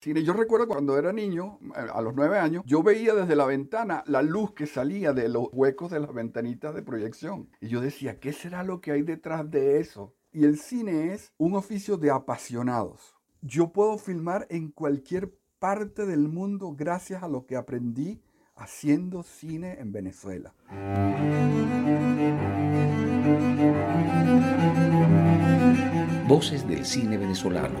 Yo recuerdo cuando era niño, a los nueve años, yo veía desde la ventana la luz que salía de los huecos de las ventanitas de proyección. Y yo decía, ¿qué será lo que hay detrás de eso? Y el cine es un oficio de apasionados. Yo puedo filmar en cualquier parte del mundo gracias a lo que aprendí haciendo cine en Venezuela. Voces del cine venezolano,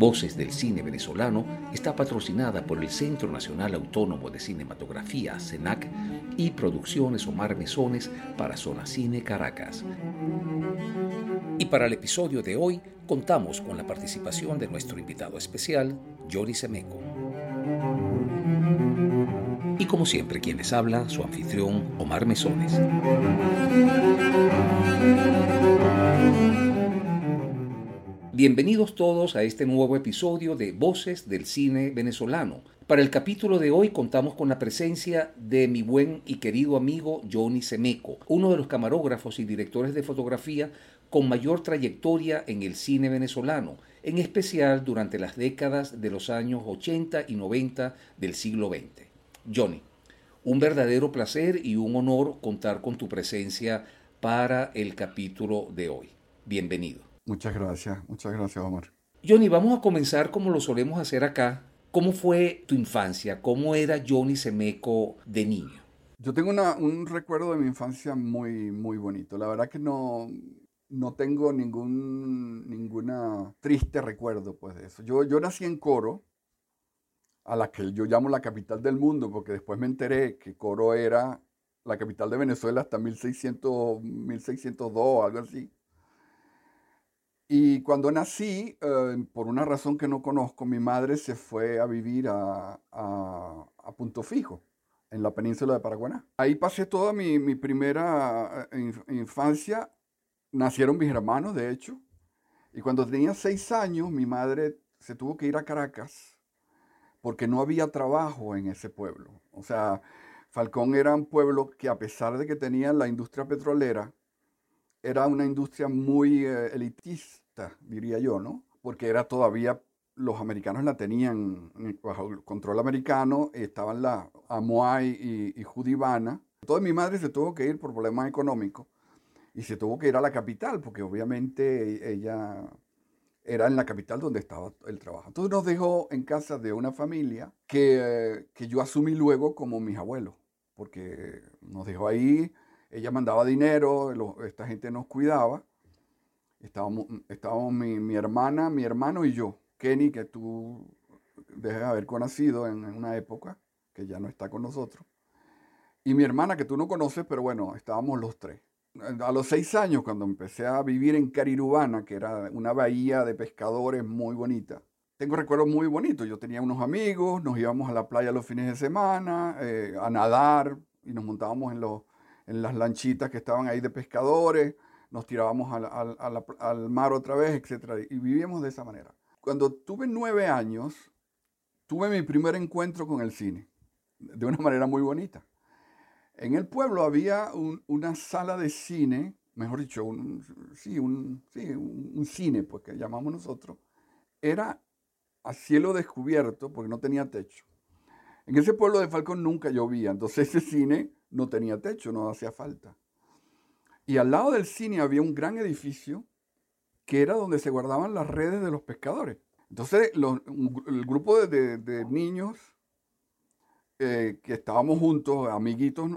Voces del Cine Venezolano está patrocinada por el Centro Nacional Autónomo de Cinematografía, CENAC, y Producciones Omar Mesones para Zona Cine Caracas. Y para el episodio de hoy contamos con la participación de nuestro invitado especial, Johnny Semeco. Y como siempre, quien les habla, su anfitrión, Omar Mesones. Bienvenidos todos a este nuevo episodio de Voces del Cine Venezolano. Para el capítulo de hoy contamos con la presencia de mi buen y querido amigo Johnny Semeco, uno de los camarógrafos y directores de fotografía con mayor trayectoria en el cine venezolano, en especial durante las décadas de los años 80 y 90 del siglo XX. Johnny, un verdadero placer y un honor contar con tu presencia para el capítulo de hoy. Bienvenido. Muchas gracias, muchas gracias, Omar. Johnny, vamos a comenzar como lo solemos hacer acá. ¿Cómo fue tu infancia? ¿Cómo era Johnny Semeco de niño? Yo tengo un recuerdo de mi infancia muy, muy bonito. La verdad que no, no tengo ningún ninguna triste recuerdo pues, de eso. Yo, yo nací en Coro, a la que yo llamo la capital del mundo, porque después me enteré que Coro era la capital de Venezuela hasta 1600, 1602, algo así. Y cuando nací, eh, por una razón que no conozco, mi madre se fue a vivir a, Punto Fijo, en la península de Paraguaná. Ahí pasé toda mi, mi primera eh, infancia. Nacieron mis hermanos, de hecho. Y cuando tenía seis años, mi madre se tuvo que ir a Caracas porque no había trabajo en ese pueblo. O sea, Falcón era un pueblo que a pesar de que tenía la industria petrolera, era una industria muy eh, elitista, diría yo, ¿no? Porque era todavía, los americanos la tenían bajo el control americano, estaban la Amoay y, y Judibana. Entonces mi madre se tuvo que ir por problemas económicos y se tuvo que ir a la capital, porque obviamente ella era en la capital donde estaba el trabajo. Entonces nos dejó en casa de una familia que, que yo asumí luego como mis abuelos, porque nos dejó ahí ella mandaba dinero, esta gente nos cuidaba. Estábamos, estábamos mi, hermana, mi hermano y yo. Kenny, que tú debes haber conocido en, una época, que ya no está con nosotros. Y mi hermana, que tú no conoces, pero bueno, estábamos los tres. A los seis años, cuando empecé a vivir en Carirubana, que era una bahía de pescadores muy bonita, tengo recuerdos muy bonitos. Yo tenía unos amigos, nos íbamos a la playa los fines de semana, eh, a nadar, y nos montábamos en los, en las lanchitas que estaban ahí de pescadores, nos tirábamos al, mar otra vez, etc. Y vivíamos de esa manera. Cuando tuve nueve años, tuve mi primer encuentro con el cine, de una manera muy bonita. En el pueblo había una sala de cine, mejor dicho, un, sí, un, sí, un, cine, pues que llamamos nosotros. Era a cielo descubierto, porque no tenía techo. En ese pueblo de Falcón nunca llovía, entonces ese cine no tenía techo, no hacía falta. Y al lado del cine había un gran edificio que era donde se guardaban las redes de los pescadores. Entonces el grupo de, niños eh, que estábamos juntos, amiguitos,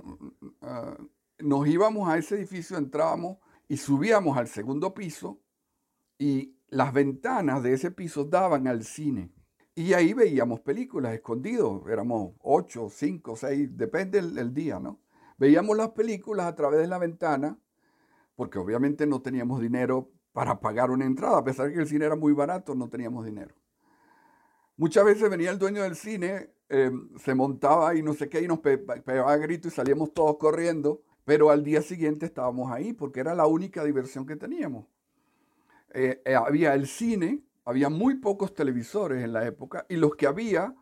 ah, nos íbamos a ese edificio, entrábamos y subíamos al segundo piso y las ventanas de ese piso daban al cine. Y ahí veíamos películas escondidos, éramos ocho, cinco, seis, depende del día, ¿no? Veíamos las películas a través de la ventana, porque obviamente no teníamos dinero para pagar una entrada, a pesar de que el cine era muy barato, no teníamos dinero. Muchas veces venía el dueño del cine, eh, se montaba y no sé qué, y nos pegaba gritos y salíamos todos corriendo, pero al día siguiente estábamos ahí porque era la única diversión que teníamos. Eh, eh, había el cine, había muy pocos televisores en la época, y los que había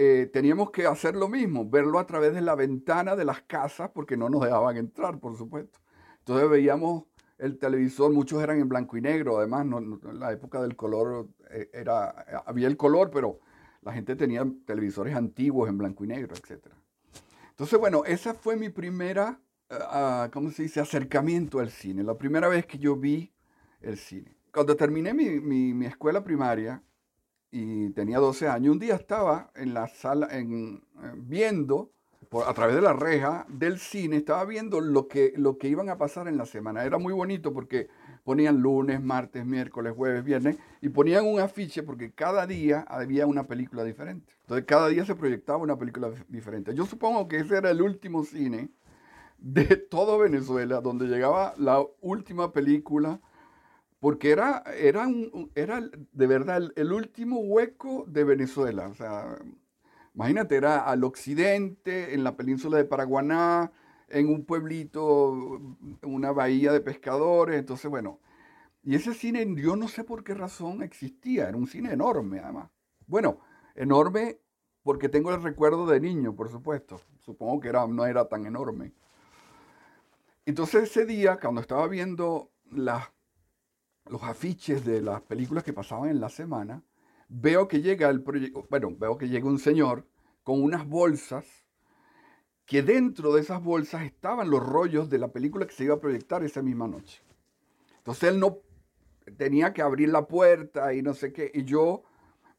eh, teníamos que hacer lo mismo, verlo a través de la ventana de las casas, porque no nos dejaban entrar, por supuesto. Entonces veíamos el televisor, muchos eran en blanco y negro, además en la época del color eh, era, había el color, pero la gente tenía televisores antiguos en blanco y negro, etc. Entonces, bueno, esa fue mi primera, uh, ¿cómo se dice?, acercamiento al cine, la primera vez que yo vi el cine. Cuando terminé mi, mi, escuela primaria y tenía 12 años, un día estaba en la sala en, eh, viendo a través de la reja del cine, estaba viendo lo que, lo que iban a pasar en la semana. Era muy bonito porque ponían lunes, martes, miércoles, jueves, viernes, y ponían un afiche porque cada día había una película diferente. Entonces cada día se proyectaba una película diferente. Yo supongo que ese era el último cine de todo Venezuela, donde llegaba la última película, porque era, era, era de verdad el, último hueco de Venezuela. O sea, Imagínate, era al occidente, en la península de Paraguaná, en un pueblito, una bahía de pescadores. Entonces, bueno, y ese cine, yo no sé por qué razón existía, era un cine enorme además. Bueno, enorme porque tengo el recuerdo de niño, por supuesto. Supongo que era, no era tan enorme. Entonces ese día, cuando estaba viendo las, los afiches de las películas que pasaban en la semana, veo que llega el proyecto, bueno, veo que llega un señor con unas bolsas, que dentro de esas bolsas estaban los rollos de la película que se iba a proyectar esa misma noche. Entonces él no tenía que abrir la puerta y no sé qué, y yo,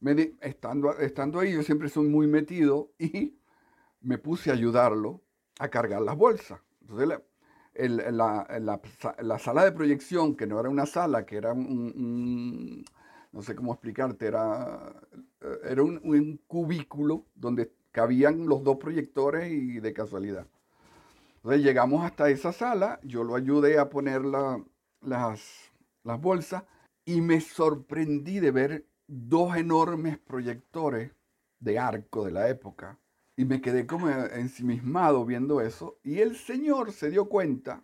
me, estando, estando ahí, yo siempre soy muy metido y me puse a ayudarlo a cargar las bolsas. Entonces la, sala de proyección, que no era una sala, que era un no sé cómo explicarte, era, eh, era un, cubículo donde cabían los dos proyectores y de casualidad. Entonces llegamos hasta esa sala, yo lo ayudé a poner las, las bolsas y me sorprendí de ver dos enormes proyectores de arco de la época. Y me quedé como ensimismado viendo eso. Y el Señor se dio cuenta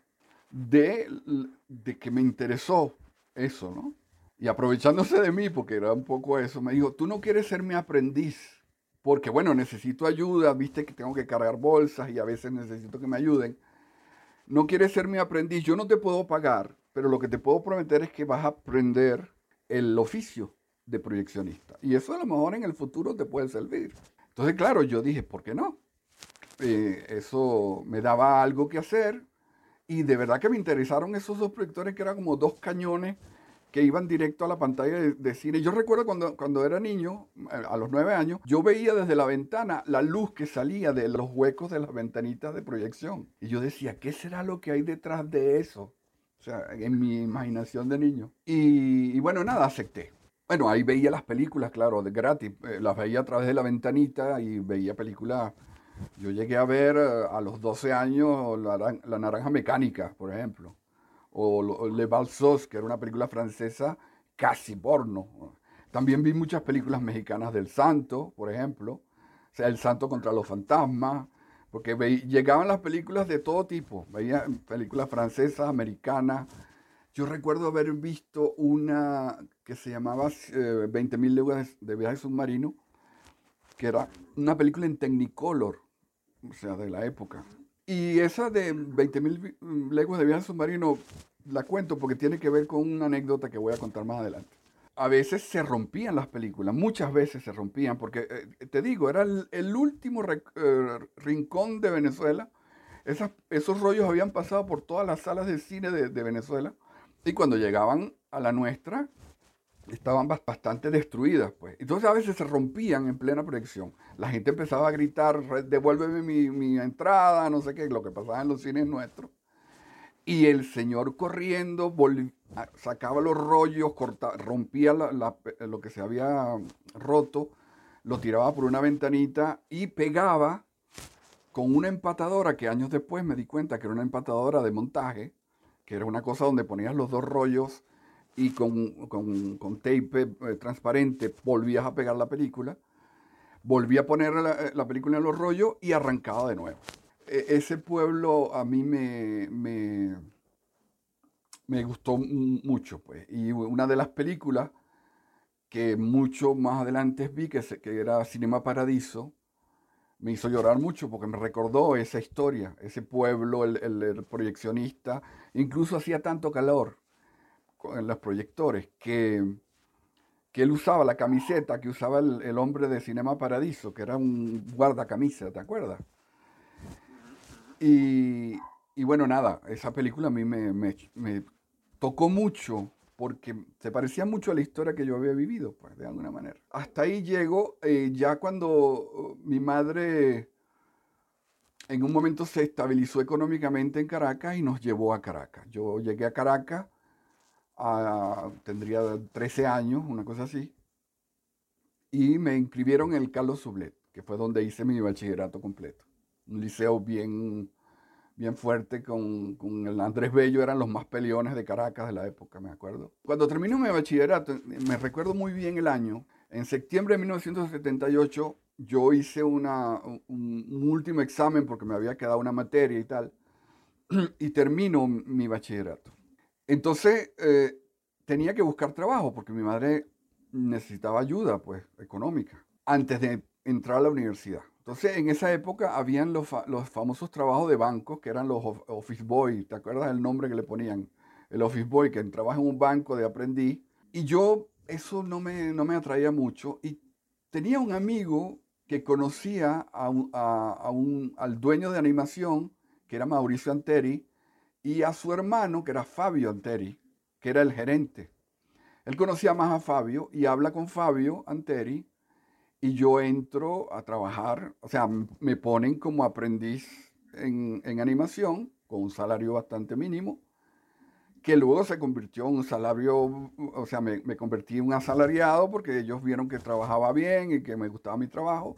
de, de que me interesó eso, ¿no? Y aprovechándose de mí, porque era un poco eso, me dijo, tú no quieres ser mi aprendiz, porque bueno, necesito ayuda, viste que tengo que cargar bolsas y a veces necesito que me ayuden. No quieres ser mi aprendiz, yo no te puedo pagar, pero lo que te puedo prometer es que vas a aprender el oficio de proyeccionista. Y eso a lo mejor en el futuro te puede servir. Entonces, claro, yo dije, ¿por qué no? Eh, eso me daba algo que hacer y de verdad que me interesaron esos dos proyectores que eran como dos cañones que iban directo a la pantalla de, cine. Yo recuerdo cuando, cuando era niño, a los nueve años, yo veía desde la ventana la luz que salía de los huecos de las ventanitas de proyección. Y yo decía, ¿qué será lo que hay detrás de eso? O sea, en mi imaginación de niño. Y, bueno, nada, acepté. Bueno, ahí veía las películas, claro, de gratis. Eh, las veía a través de la ventanita y veía películas. Yo llegué a ver eh, a los 12 años la Naranja Mecánica, por ejemplo o Le Balsos, que era una película francesa casi porno. También vi muchas películas mexicanas del Santo, por ejemplo, o sea, El Santo contra los fantasmas, porque llegaban las películas de todo tipo, veía películas francesas, americanas. Yo recuerdo haber visto una que se llamaba 20.000 eh, leguas de viaje submarino, que era una película en Technicolor, o sea, de la época. Y esa de 20.000 leguas de viaje submarino la cuento porque tiene que ver con una anécdota que voy a contar más adelante. A veces se rompían las películas, muchas veces se rompían, porque eh, te digo, era el, último eh, rincón de Venezuela. esos rollos habían pasado por todas las salas de cine de Venezuela y cuando llegaban a la nuestra, estaban bastante destruidas, pues. Entonces a veces se rompían en plena proyección. La gente empezaba a gritar, devuélveme mi, entrada, no sé qué, lo que pasaba en los cines nuestros. Y el señor corriendo sacaba los rollos, rompía lo que se había roto, lo tiraba por una ventanita y pegaba con una empatadora que años después me di cuenta que era una empatadora de montaje, que era una cosa donde ponías los dos rollos y con, con, tape eh, transparente volvías a pegar la película, volví a poner la, la, película en los rollos y arrancaba de nuevo. E, ese pueblo a mí me, me, me, gustó mucho, pues. Y una de las películas que mucho más adelante vi, que, que era Cinema Paradiso, me hizo llorar mucho porque me recordó esa historia, ese pueblo, el, proyeccionista. Incluso hacía tanto calor en los proyectores que, que él usaba la camiseta que usaba el, hombre de Cinema Paradiso, que era un guardacamisa, ¿te acuerdas? Y, bueno, nada, esa película a mí me, me tocó mucho porque se parecía mucho a la historia que yo había vivido, pues, de alguna manera. Hasta ahí llego, eh, ya cuando uh, mi madre en un momento se estabilizó económicamente en Caracas y nos llevó a Caracas. Yo llegué a Caracas, tendría 13 años, una cosa así, y me inscribieron en el Carlos Sublet, que fue donde hice mi bachillerato completo. Un liceo bien bien fuerte con, el Andrés Bello, eran los más peleones de Caracas de la época, me acuerdo. Cuando terminé mi bachillerato, me recuerdo muy bien el año, en septiembre de 1978 yo hice un, último examen porque me había quedado una materia y tal, y termino mi bachillerato. Entonces eh, tenía que buscar trabajo porque mi madre necesitaba ayuda pues económica antes de entrar a la universidad. Entonces, en esa época habían los, famosos trabajos de banco, que eran los office boy, ¿te acuerdas del nombre que le ponían? El office boy, que trabaja en un banco de aprendiz. Y yo, eso no me, no me atraía mucho. Y tenía un amigo que conocía a un, al dueño de animación, que era Mauricio Anteri, y a su hermano, que era Fabio Anteri, que era el gerente. Él conocía más a Fabio y habla con Fabio Anteri y yo entro a trabajar, o sea, me ponen como aprendiz en, animación con un salario bastante mínimo, que luego se convirtió en un salario, o sea, me, me, convertí en un asalariado porque ellos vieron que trabajaba bien y que me gustaba mi trabajo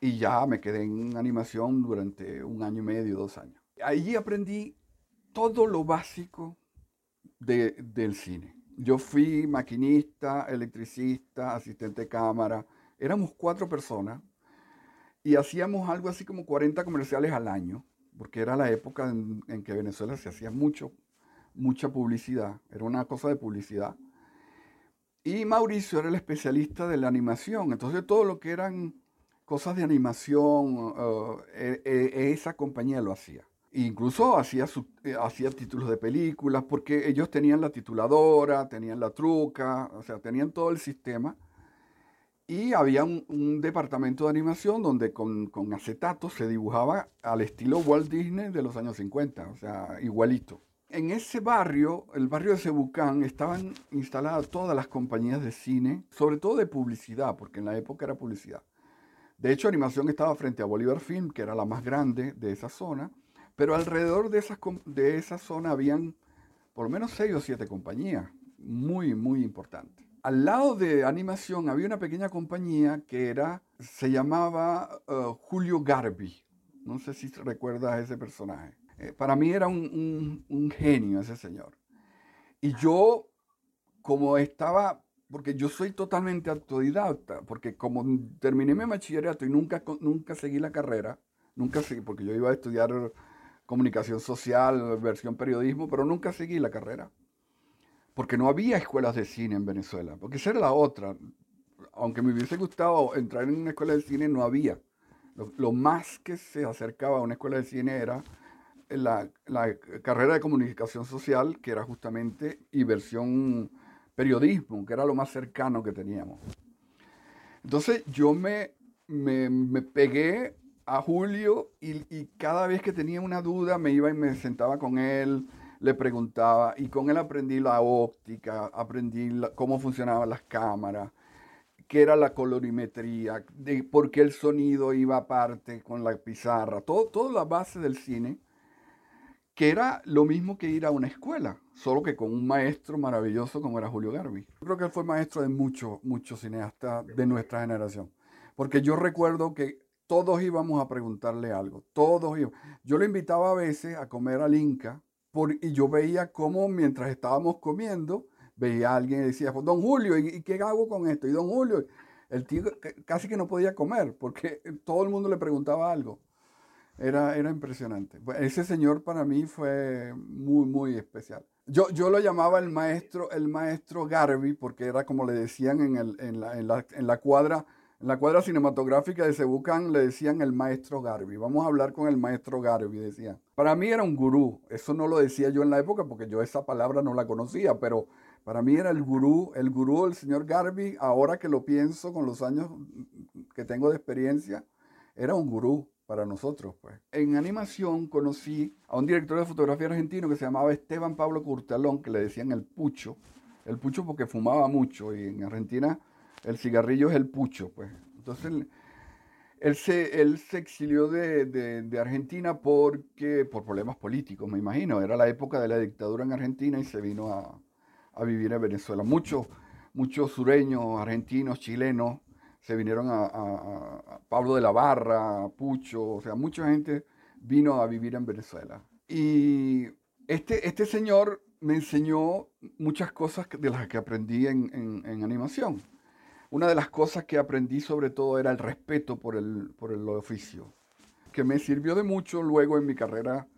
y ya me quedé en animación durante un año y medio, dos años. Allí aprendí todo lo básico de, del cine. Yo fui maquinista, electricista, asistente de cámara, éramos cuatro personas y hacíamos algo así como 40 comerciales al año, porque era la época en, que Venezuela se hacía mucho, mucha publicidad, era una cosa de publicidad. Y Mauricio era el especialista de la animación, entonces todo lo que eran cosas de animación, eh, eh, eh, esa compañía lo hacía. incluso hacía, hacía títulos de películas, porque ellos tenían la tituladora, tenían la truca, o sea, tenían todo el sistema y había un, departamento de animación donde con, con acetato se dibujaba al estilo Walt Disney de los años 50, o sea, igualito. En ese barrio, el barrio de Cebucán, estaban instaladas todas las compañías de cine, sobre todo de publicidad, porque en la época era publicidad. De hecho, animación estaba frente a Bolívar Film, que era la más grande de esa zona, pero alrededor de, esas, de esa zona habían por lo menos seis o siete compañías, muy, muy importantes al lado de animación había una pequeña compañía que era, se llamaba uh, Julio Garbi. No sé si recuerdas a ese personaje. Eh, para mí era un, genio ese señor. Y yo, como estaba, porque yo soy totalmente autodidacta, porque como terminé mi bachillerato y nunca, nunca seguí la carrera, nunca seguí, porque yo iba a estudiar comunicación social, versión periodismo, pero nunca seguí la carrera porque no había escuelas de cine en Venezuela, porque esa era la otra. Aunque me hubiese gustado entrar en una escuela de cine, no había. Lo, más que se acercaba a una escuela de cine era la, carrera de comunicación social, que era justamente, y versión periodismo, que era lo más cercano que teníamos. Entonces yo me, me, pegué a Julio y, y, cada vez que tenía una duda me iba y me sentaba con él le preguntaba y con él aprendí la óptica, aprendí cómo funcionaban las cámaras, qué era la colorimetría, de por qué el sonido iba aparte con la pizarra, todo, toda la base del cine, que era lo mismo que ir a una escuela, solo que con un maestro maravilloso como era Julio Garbi. Creo que él fue maestro de muchos, muchos cineastas de nuestra generación, porque yo recuerdo que todos íbamos a preguntarle algo, todos íbamos. Yo lo invitaba a veces a comer al Inca, y yo veía cómo mientras estábamos comiendo, veía a alguien y decía, pues, don Julio, ¿y, qué hago con esto? Y don Julio, el tío casi que no podía comer porque todo el mundo le preguntaba algo. Era, era impresionante. Ese señor para mí fue muy, muy especial. Yo, yo lo llamaba el maestro, el maestro Garby porque era como le decían en, el, en, la, en, la, en la cuadra En la cuadra cinematográfica de Cebucán le decían el maestro Garvey. Vamos a hablar con el maestro Garvey, decían. Para mí era un gurú. Eso no lo decía yo en la época porque yo esa palabra no la conocía, pero para mí era el gurú, el gurú del señor Garvey. Ahora que lo pienso con los años que tengo de experiencia, era un gurú para nosotros. Pues. En animación conocí a un director de fotografía argentino que se llamaba Esteban Pablo Curtalón, que le decían el pucho. El pucho porque fumaba mucho y en Argentina el cigarrillo es el pucho. Pues. Entonces él se, exilió de, de, Argentina porque, por problemas políticos, me imagino. Era la época de la dictadura en Argentina y se vino a, vivir en Venezuela. Muchos, muchos sureños, argentinos, chilenos se vinieron a, Pablo de la Barra, Pucho, o sea, mucha gente vino a vivir en Venezuela. Y este, este señor me enseñó muchas cosas de las que aprendí en, animación. Una de las cosas que aprendí sobre todo era el respeto por el, por el oficio, que me sirvió de mucho luego en mi carrera,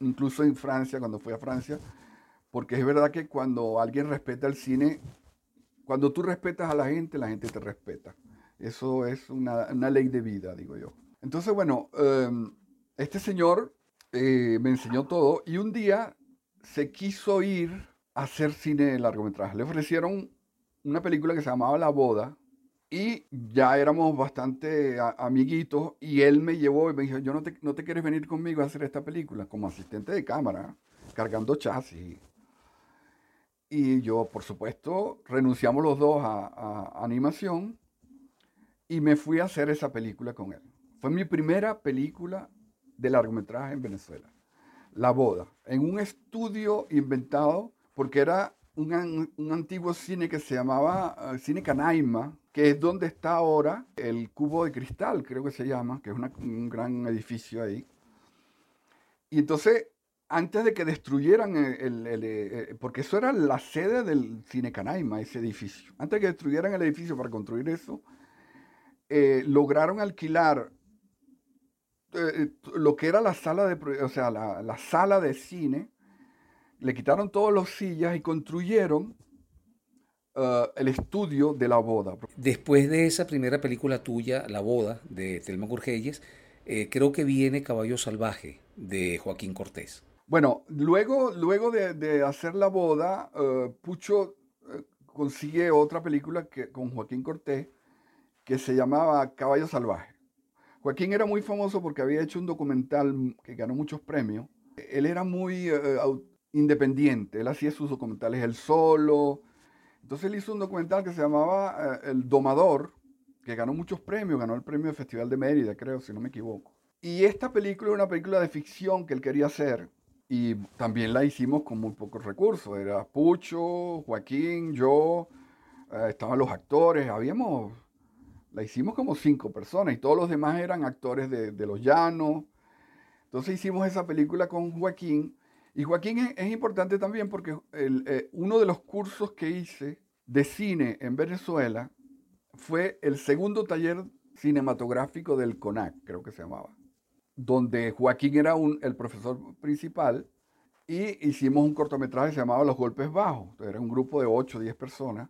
incluso en Francia, cuando fui a Francia, porque es verdad que cuando alguien respeta el cine, cuando tú respetas a la gente, la gente te respeta. Eso es una, ley de vida, digo yo. Entonces, bueno, em, este señor eh, me enseñó todo y un día se quiso ir a hacer cine de largometraje. Le ofrecieron una película que se llamaba La Boda y ya éramos bastante amiguitos y él me llevó y me dijo, yo no te, no te quieres venir conmigo a hacer esta película como asistente de cámara, cargando chasis. Y yo, por supuesto, renunciamos los dos a, animación y me fui a hacer esa película con él. Fue mi primera película de largometraje en Venezuela. La boda, en un estudio inventado porque era un, un, antiguo cine que se llamaba eh, Cine Canaima, que es donde está ahora el Cubo de Cristal, creo que se llama, que es un gran edificio ahí. Y entonces antes de que destruyeran el, eh, porque eso era la sede del Cine Canaima, ese edificio. Antes de que destruyeran el edificio para construir eso, eh, lograron alquilar eh, lo que era la sala de, o sea, la, sala de cine, le quitaron todos los sillas y construyeron el estudio de la boda. Después de esa primera película tuya, La boda, de Telma Gurgelles, creo que viene Caballo Salvaje, de Joaquín Cortés. Bueno, luego, luego de, hacer la boda, eh, Pucho eh, consigue otra película que, con Joaquín Cortés que se llamaba Caballo Salvaje. Joaquín era muy famoso porque había hecho un documental que ganó muchos premios. Él era muy eh, independiente, él hacía sus documentales él solo. Entonces él hizo un documental que se llamaba El Domador, que ganó muchos premios, ganó el premio del Festival de Mérida, creo, si no me equivoco. Y esta película era una película de ficción que él quería hacer y también la hicimos con muy pocos recursos. Era Pucho, Joaquín, yo, eh, estaban los actores, habíamos, la hicimos como cinco personas y todos los demás eran actores de, Los Llanos. Entonces hicimos esa película con Joaquín. Y Joaquín es, importante también porque eh, uno de los cursos que hice de cine en Venezuela fue el segundo taller cinematográfico del CONAC, creo que se llamaba donde Joaquín era un, el profesor principal y hicimos un cortometraje que se llamaba Los Golpes Bajos. Era un grupo de 8 o 10 personas,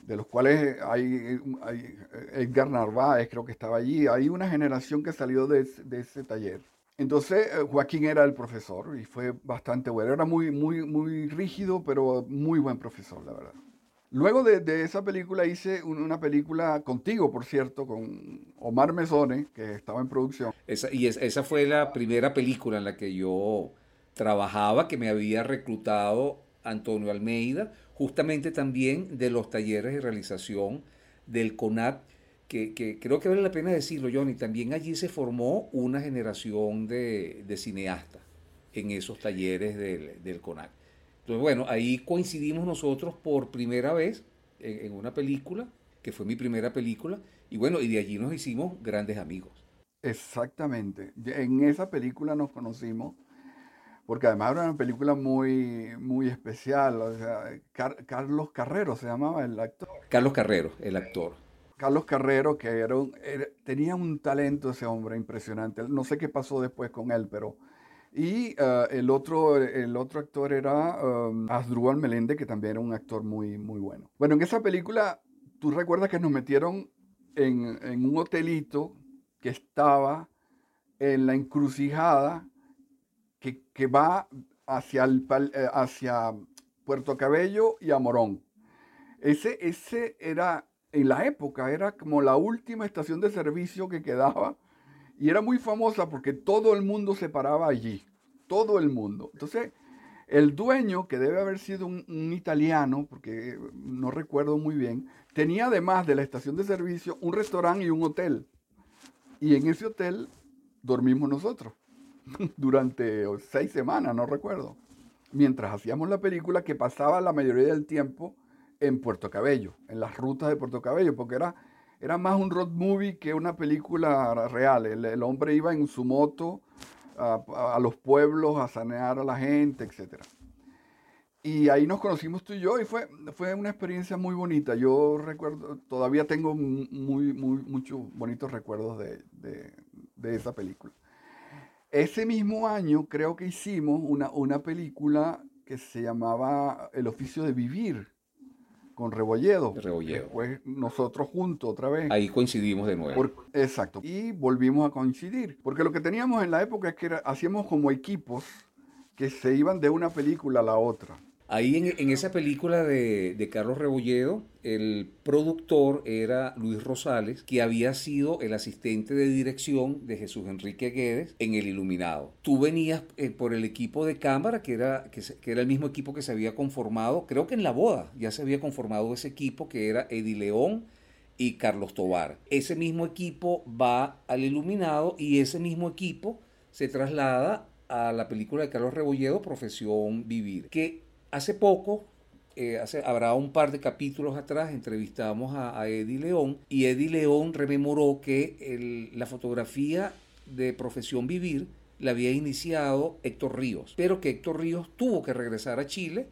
de los cuales hay, hay, Edgar Narváez, creo que estaba allí. Hay una generación que salió de, de ese taller. Entonces eh, Joaquín era el profesor y fue bastante bueno. Era muy, muy, muy rígido, pero muy buen profesor, la verdad. Luego de, esa película hice una película contigo, por cierto, con Omar Mesone, que estaba en producción. Esa, y esa fue la primera película en la que yo trabajaba, que me había reclutado Antonio Almeida, justamente también de los talleres de realización del CONAT, que, creo que vale la pena decirlo, Johnny, también allí se formó una generación de, cineastas en esos talleres del, del CONAT. Entonces, bueno, ahí coincidimos nosotros por primera vez en, una película, que fue mi primera película, y bueno, y de allí nos hicimos grandes amigos. Exactamente. En esa película nos conocimos, porque además era una película muy, muy especial. O sea, Carlos Carrero se llamaba el actor. Carlos Carrero, el actor. Carlos Carrero, que era, tenía un talento ese hombre impresionante. No sé qué pasó después con él, pero y eh, el, otro, el otro actor era um, Asdrúbal Melende, que también era un actor muy, muy bueno. Bueno, en esa película, tú recuerdas que nos metieron en, un hotelito que estaba en la encrucijada que, que va hacia, eh, hacia Puerto Cabello y a Morón. Ese, ese era, en la época, era como la última estación de servicio que quedaba y era muy famosa porque todo el mundo se paraba allí, todo el mundo. Entonces, el dueño, que debe haber sido un, italiano, porque no recuerdo muy bien, tenía además de la estación de servicio un restaurante y un hotel. Y en ese hotel dormimos nosotros durante seis semanas, no recuerdo mientras hacíamos la película que pasaba la mayoría del tiempo en Puerto Cabello, en las rutas de Puerto Cabello, porque era, era más un road movie que una película real. El, hombre iba en su moto a, los pueblos a sanear a la gente, etc. Y ahí nos conocimos tú y yo y fue, fue una experiencia muy bonita. Yo recuerdo, todavía tengo muy, muy, muchos bonitos recuerdos de esa película. Ese mismo año creo que hicimos una, una película que se llamaba El oficio de vivir con Rebolledo. Rebolledo. Después nosotros juntos otra vez. Ahí coincidimos de nuevo. exacto. Y volvimos a coincidir. Porque lo que teníamos en la época es que hacíamos como equipos que se iban de una película a la otra. Ahí en, esa película de, Carlos Rebolledo, el productor era Luis Rosales, que había sido el asistente de dirección de Jesús Enrique Guedes en El Iluminado. Tú venías eh, por el equipo de cámara, que era, que, era el mismo equipo que se había conformado, creo que en la boda ya se había conformado ese equipo, que era Eddie León y Carlos Tobar. Ese mismo equipo va al Iluminado y ese mismo equipo se traslada a la película de Carlos Rebolledo, Profesión Vivir, que Hace poco, eh, habrá un par de capítulos atrás, entrevistamos a, Eddie León y Eddie León rememoró que la fotografía de Profesión Vivir la había iniciado Héctor Ríos, pero que Héctor Ríos tuvo que regresar a Chile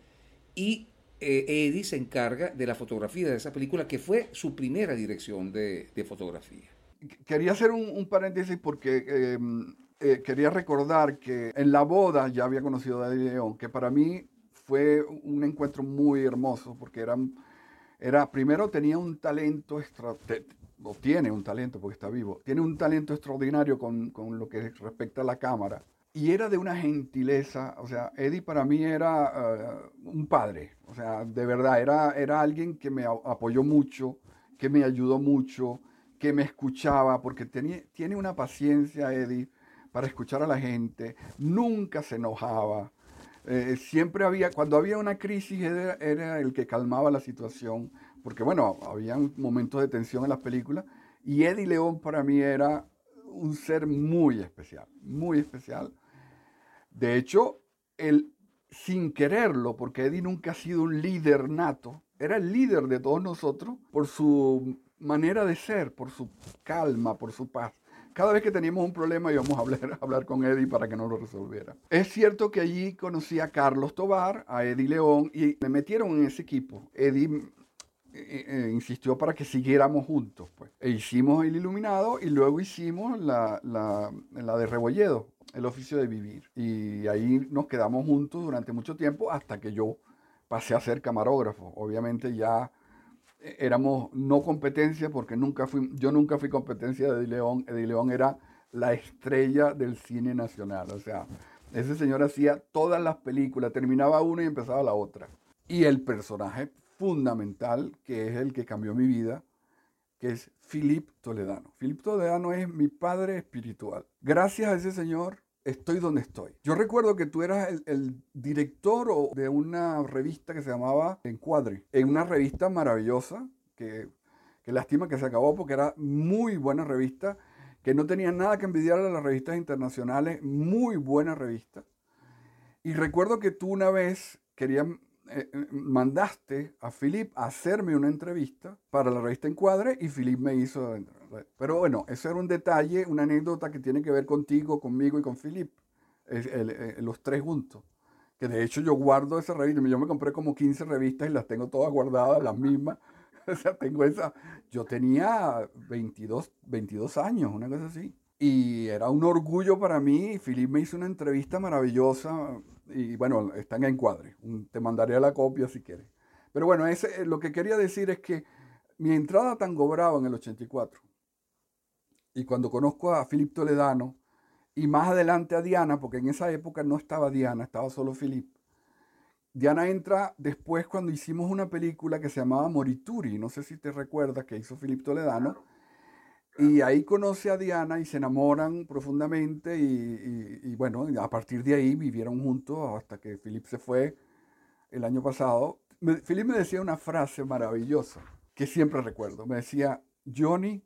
y eh, Eddie se encarga de la fotografía de esa película, que fue su primera dirección de, fotografía. Quería hacer un, paréntesis porque eh, quería recordar que en la boda ya había conocido a Eddie León, que para mí fue un encuentro muy hermoso porque era, era primero tenía un talento extra, o tiene un talento porque está vivo, tiene un talento extraordinario con, con, lo que respecta a la cámara. Y era de una gentileza, o sea, Eddie para mí era eh, un padre, o sea, de verdad, era, era alguien que me apoyó mucho, que me ayudó mucho, que me escuchaba, porque tenía, tiene una paciencia, Eddie, para escuchar a la gente, nunca se enojaba, eh, siempre había, cuando había una crisis, era, el que calmaba la situación, porque bueno, había momentos de tensión en las películas, y Eddie León para mí era un ser muy especial, muy especial. De hecho, él, sin quererlo, porque Eddie nunca ha sido un líder nato, era el líder de todos nosotros por su manera de ser, por su calma, por su paz cada vez que teníamos un problema íbamos a hablar, con Eddie para que nos lo resolviera. Es cierto que allí conocí a Carlos Tobar, a Eddie León y me metieron en ese equipo. Eddie eh, eh, insistió para que siguiéramos juntos. Pues. E hicimos el iluminado y luego hicimos la, la, la de Rebolledo, el oficio de vivir. Y ahí nos quedamos juntos durante mucho tiempo hasta que yo pasé a ser camarógrafo. Obviamente ya éramos no competencia porque nunca fui, yo nunca fui competencia de Eddie León. Eddie León era la estrella del cine nacional. O sea, ese señor hacía todas las películas, terminaba una y empezaba la otra. Y el personaje fundamental, que es el que cambió mi vida, que es Philip Toledano. Philip Toledano es mi padre espiritual. Gracias a ese señor estoy donde estoy. Yo recuerdo que tú eras el, director de una revista que se llamaba Encuadre, en una revista maravillosa, que, que lástima que se acabó porque era muy buena revista, que no tenía nada que envidiar a las revistas internacionales, muy buena revista. Y recuerdo que tú una vez querías eh, eh, mandaste a Philip a hacerme una entrevista para la revista Encuadre y Philip me hizo... Pero bueno, eso era un detalle, una anécdota que tiene que ver contigo, conmigo y con Philip, eh, los tres juntos. Que de hecho yo guardo esa revista, yo me compré como 15 revistas y las tengo todas guardadas, las mismas. o sea, tengo esa... Yo tenía 22, 22 años, una cosa así. Y era un orgullo para mí. Philip me hizo una entrevista maravillosa y bueno, están en encuadre. Te mandaré la copia si quieres. Pero bueno, ese, lo que quería decir es que mi entrada a Tango Bravo en el 84 y cuando conozco a Philip Toledano y más adelante a Diana, porque en esa época no estaba Diana, estaba solo Philip. Diana entra después cuando hicimos una película que se llamaba Morituri, no sé si te recuerdas, que hizo Philip Toledano. Y ahí conoce a Diana y se enamoran profundamente y, bueno, a partir de ahí vivieron juntos hasta que Philip se fue el año pasado. Philip me decía una frase maravillosa que siempre recuerdo. Me decía, Johnny,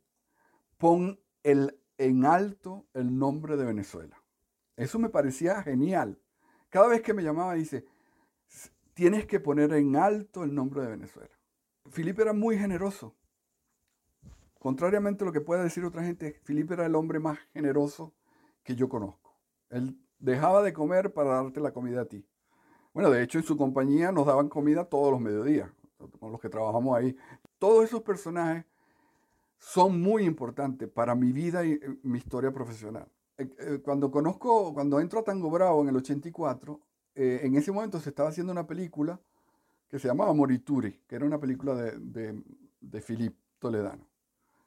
pon el, en alto el nombre de Venezuela. Eso me parecía genial. Cada vez que me llamaba dice, tienes que poner en alto el nombre de Venezuela. Felipe era muy generoso. Contrariamente a lo que pueda decir otra gente, Felipe era el hombre más generoso que yo conozco. Él dejaba de comer para darte la comida a ti. Bueno, de hecho en su compañía nos daban comida todos los mediodías, con los que trabajamos ahí. Todos esos personajes son muy importantes para mi vida y eh, mi historia profesional. Eh, eh, cuando conozco, cuando entro a Tango Bravo en el 84, en ese momento se estaba haciendo una película que se llamaba Morituri, que era una película de, de, de Philippe Toledano.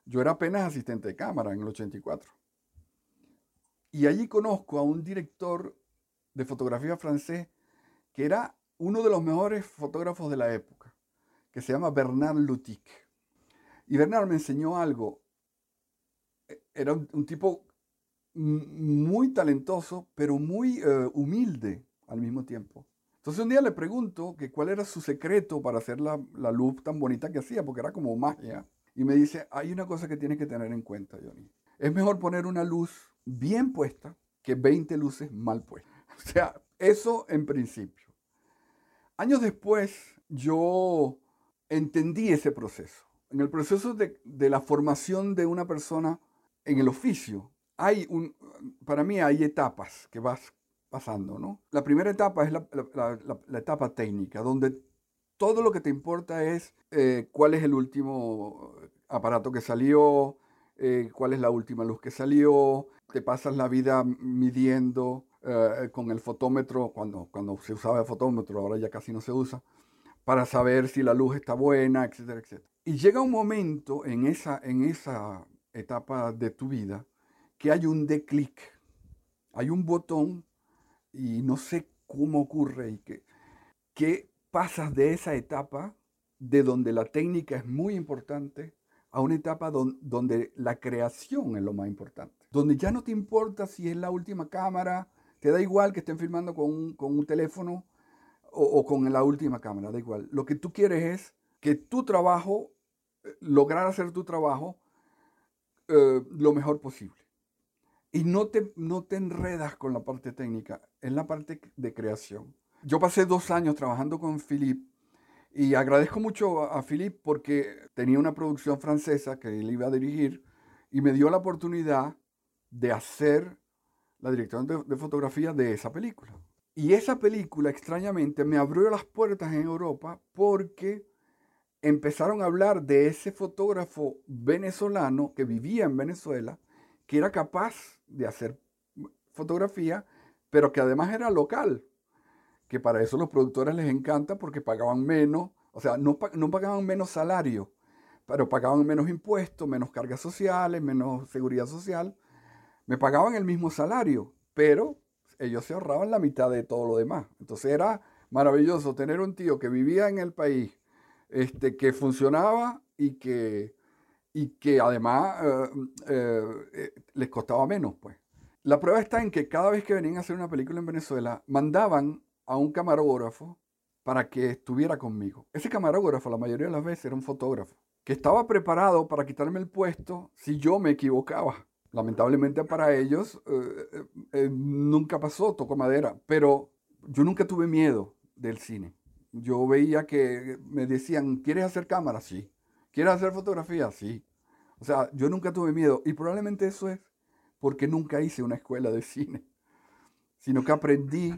Yo era apenas asistente de cámara en el 84. Y allí conozco a un director de fotografía francés que era uno de los mejores fotógrafos de la época, que se llama Bernard Lutic. Y Bernard me enseñó algo. E, era un, tipo muy talentoso, pero muy eh, humilde al mismo tiempo. Entonces un día le pregunto que cuál era su secreto para hacer la, la, luz tan bonita que hacía, porque era como magia. Y me dice, hay una cosa que tienes que tener en cuenta, Johnny. Es mejor poner una luz bien puesta que 20 luces mal puestas. O sea, eso en principio. Años después yo entendí ese proceso en el proceso de, la formación de una persona en el oficio, hay un, para mí hay etapas que vas pasando, ¿no? La primera etapa es la, etapa técnica, donde todo lo que te importa es eh, cuál es el último aparato que salió, eh, cuál es la última luz que salió, te pasas la vida midiendo eh, con el fotómetro, cuando, cuando se usaba el fotómetro, ahora ya casi no se usa, para saber si la luz está buena, etcétera, etcétera. Y llega un momento en esa, en esa etapa de tu vida que hay un declic, hay un botón y no sé cómo ocurre y que, que pasas de esa etapa de donde la técnica es muy importante a una etapa donde la creación es lo más importante. Donde ya no te importa si es la última cámara, te da igual que estén filmando con un, con un teléfono o, o, con la última cámara, da igual. Lo que tú quieres es que tu trabajo lograr hacer tu trabajo eh, lo mejor posible. Y no te, no te enredas con la parte técnica, en la parte de creación. Yo pasé dos años trabajando con Philippe y agradezco mucho a, Philippe porque tenía una producción francesa que él iba a dirigir y me dio la oportunidad de hacer la dirección de fotografía de esa película. Y esa película, extrañamente, me abrió las puertas en Europa porque empezaron a hablar de ese fotógrafo venezolano que vivía en Venezuela, que era capaz de hacer fotografía, pero que además era local, que para eso los productores les encanta porque pagaban menos, o sea, no, no pagaban menos salario, pero pagaban menos impuestos, menos cargas sociales, menos seguridad social. Me pagaban el mismo salario, pero ellos se ahorraban la mitad de todo lo demás. Entonces era maravilloso tener un tío que vivía en el país, este, que funcionaba y que, y que además eh, eh, eh, les costaba menos. Pues. La prueba está en que cada vez que venían a hacer una película en Venezuela, mandaban a un camarógrafo para que estuviera conmigo. Ese camarógrafo la mayoría de las veces era un fotógrafo que estaba preparado para quitarme el puesto si yo me equivocaba. Lamentablemente para ellos nunca pasó, tocó madera, pero yo nunca tuve miedo del cine yo veía que me decían, ¿quieres hacer cámara? Sí. ¿Quieres hacer fotografía? Sí. O sea, yo nunca tuve miedo. Y probablemente eso es porque nunca hice una escuela de cine, sino que aprendí.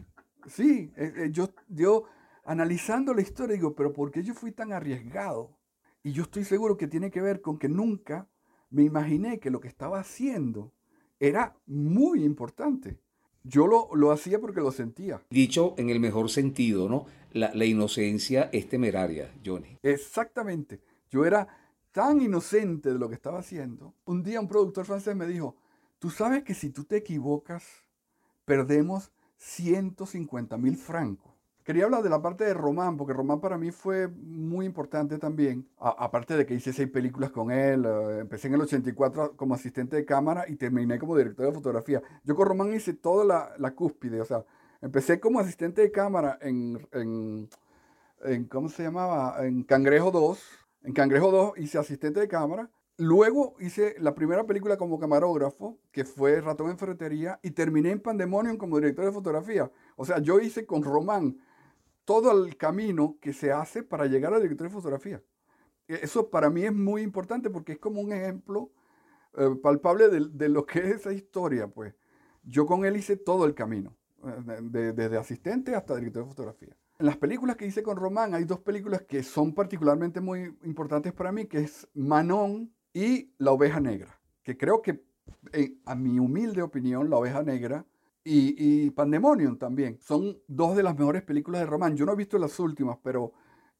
Sí, eh, eh, yo, yo analizando la historia digo, pero ¿por qué yo fui tan arriesgado? Y yo estoy seguro que tiene que ver con que nunca me imaginé que lo que estaba haciendo era muy importante. Yo lo, lo hacía porque lo sentía. Dicho en el mejor sentido, ¿no? La, inocencia es temeraria, Johnny. Exactamente. Yo era tan inocente de lo que estaba haciendo, un día un productor francés me dijo, tú sabes que si tú te equivocas, perdemos 150 mil francos. Quería hablar de la parte de Román, porque Román para mí fue muy importante también. aparte de que hice seis películas con él, eh, empecé en el 84 como asistente de cámara y terminé como director de fotografía. Yo con Román hice toda la, la cúspide, o sea, empecé como asistente de cámara en, en, en, ¿cómo se llamaba? En Cangrejo 2. En Cangrejo 2 hice asistente de cámara Luego hice la primera película como camarógrafo, que fue Ratón en Ferretería, y terminé en Pandemonium como director de fotografía. O sea, yo hice con Román todo el camino que se hace para llegar al director de fotografía. E, eso para mí es muy importante porque es como un ejemplo eh, palpable de, lo que es esa historia. Pues yo con él hice todo el camino, eh, desde asistente hasta director de fotografía. En las películas que hice con Román hay dos películas que son particularmente muy importantes para mí, que es Manon y La Oveja Negra, que creo que, eh, a mi humilde opinión, La Oveja Negra y, y, Pandemonium también son dos de las mejores películas de Román. Yo no he visto las últimas, pero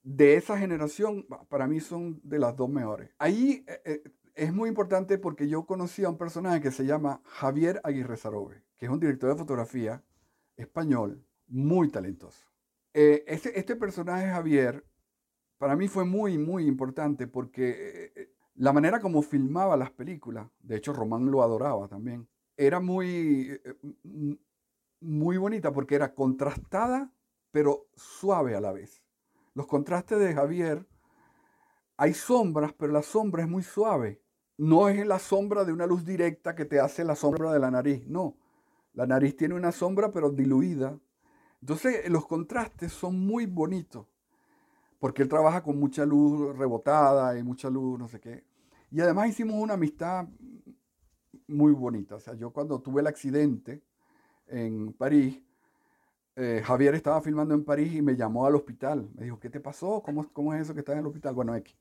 de esa generación, para mí son de las dos mejores. Ahí eh, eh, es muy importante porque yo conocí a un personaje que se llama Javier Aguirre Sarobe, que es un director de fotografía español muy talentoso. este, este personaje, Javier, para mí fue muy, muy importante porque la manera como filmaba las películas, de hecho Román lo adoraba también, era muy, eh, muy bonita porque era contrastada, pero suave a la vez. Los contrastes de Javier, hay sombras, pero la sombra es muy suave. No es la sombra de una luz directa que te hace la sombra de la nariz, no. La nariz tiene una sombra, pero diluida. Entonces los contrastes son muy bonitos, porque él trabaja con mucha luz rebotada y mucha luz, no sé qué. Y además hicimos una amistad muy bonita. O sea, yo cuando tuve el accidente en París, eh, Javier estaba filmando en París y me llamó al hospital. Me dijo, ¿qué te pasó? ¿Cómo, cómo es eso que estás en el hospital? Bueno, X.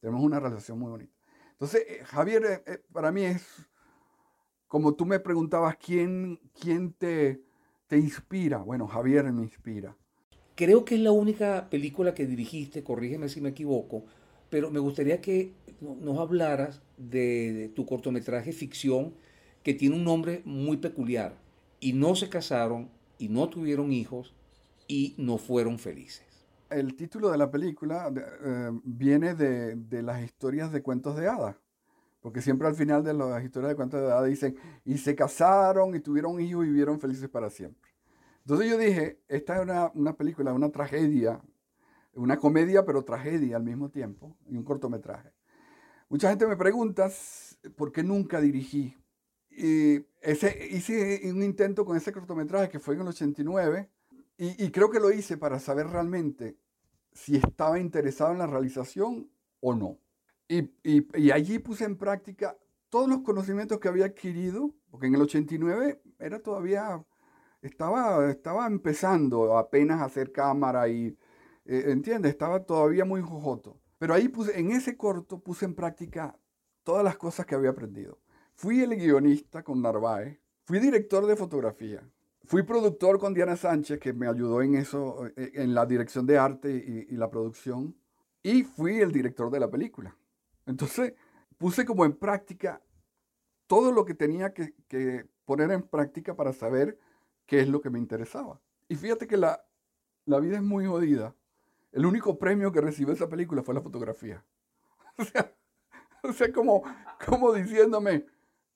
Tenemos una relación muy bonita. Entonces, eh, Javier eh, para mí es, como tú me preguntabas, ¿quién, quién te, te inspira? Bueno, Javier me inspira. Creo que es la única película que dirigiste, corrígeme si me equivoco, pero me gustaría que nos hablaras de, tu cortometraje ficción que tiene un nombre muy peculiar. Y no se casaron y no tuvieron hijos y no fueron felices. El título de la película eh, viene de, las historias de cuentos de hadas. Porque siempre al final de las historias de cuentos de hadas dicen, y se casaron y tuvieron hijos y vivieron felices para siempre. Entonces yo dije, esta es una, una película, una tragedia una comedia pero tragedia al mismo tiempo, y un cortometraje. Mucha gente me pregunta por qué nunca dirigí. Y ese, hice un intento con ese cortometraje que fue en el 89 y, y creo que lo hice para saber realmente si estaba interesado en la realización o no. Y, y, y, allí puse en práctica todos los conocimientos que había adquirido, porque en el 89 era todavía, estaba, estaba empezando apenas a hacer cámara y eh, ¿entiendes? Estaba todavía muy jojoto. Pero ahí puse, en ese corto puse en práctica todas las cosas que había aprendido. Fui el guionista con Narváez, fui director de fotografía, fui productor con Diana Sánchez, que me ayudó en eso, eh, en la dirección de arte y, la producción, y fui el director de la película. Entonces puse como en práctica todo lo que tenía que, que poner en práctica para saber qué es lo que me interesaba. Y fíjate que la, la vida es muy jodida el único premio que recibió esa película fue la fotografía. O sea, como, como diciéndome,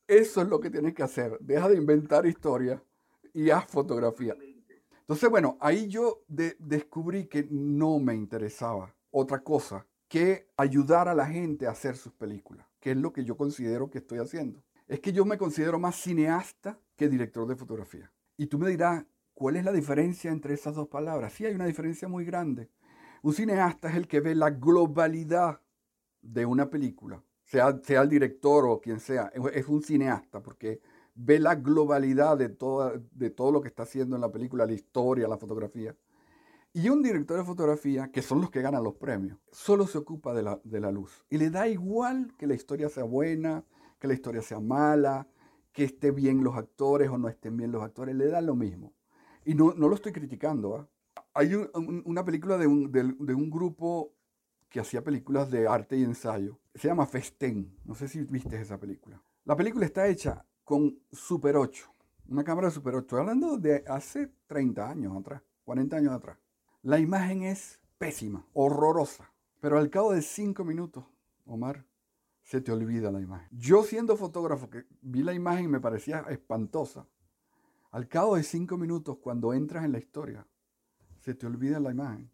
eso es lo que tienes que hacer. Deja de inventar historia y haz fotografía. Entonces, bueno, ahí yo descubrí que no me interesaba otra cosa que ayudar a la gente a hacer sus películas, que es lo que yo considero que estoy haciendo. Es que yo me considero más cineasta que director de fotografía. Y tú me dirás, ¿cuál es la diferencia entre esas dos palabras? Sí, hay una diferencia muy grande. Un cineasta es el que ve la globalidad de una película, sea, sea el director o quien sea, es un cineasta porque ve la globalidad de, de todo lo que está haciendo en la película, la historia, la fotografía. Y un director de fotografía, que son los que ganan los premios, solo se ocupa de la, de la luz. Y le da igual que la historia sea buena, que la historia sea mala, que estén bien los actores o no estén bien los actores, le da lo mismo. Y no, no lo estoy criticando, ¿ah? hay una película de un, grupo que hacía películas de arte y ensayo. Se llama Festén. No sé si viste esa película. La película está hecha con Super 8, una cámara de Super 8. Estoy hablando de hace 30 años atrás, 40 años atrás. La imagen es pésima, horrorosa. Pero al cabo de 5 minutos, Omar, se te olvida la imagen. Yo siendo fotógrafo, que vi la imagen y me parecía espantosa, al cabo de 5 minutos, cuando entras en la historia, se te olvida la imagen.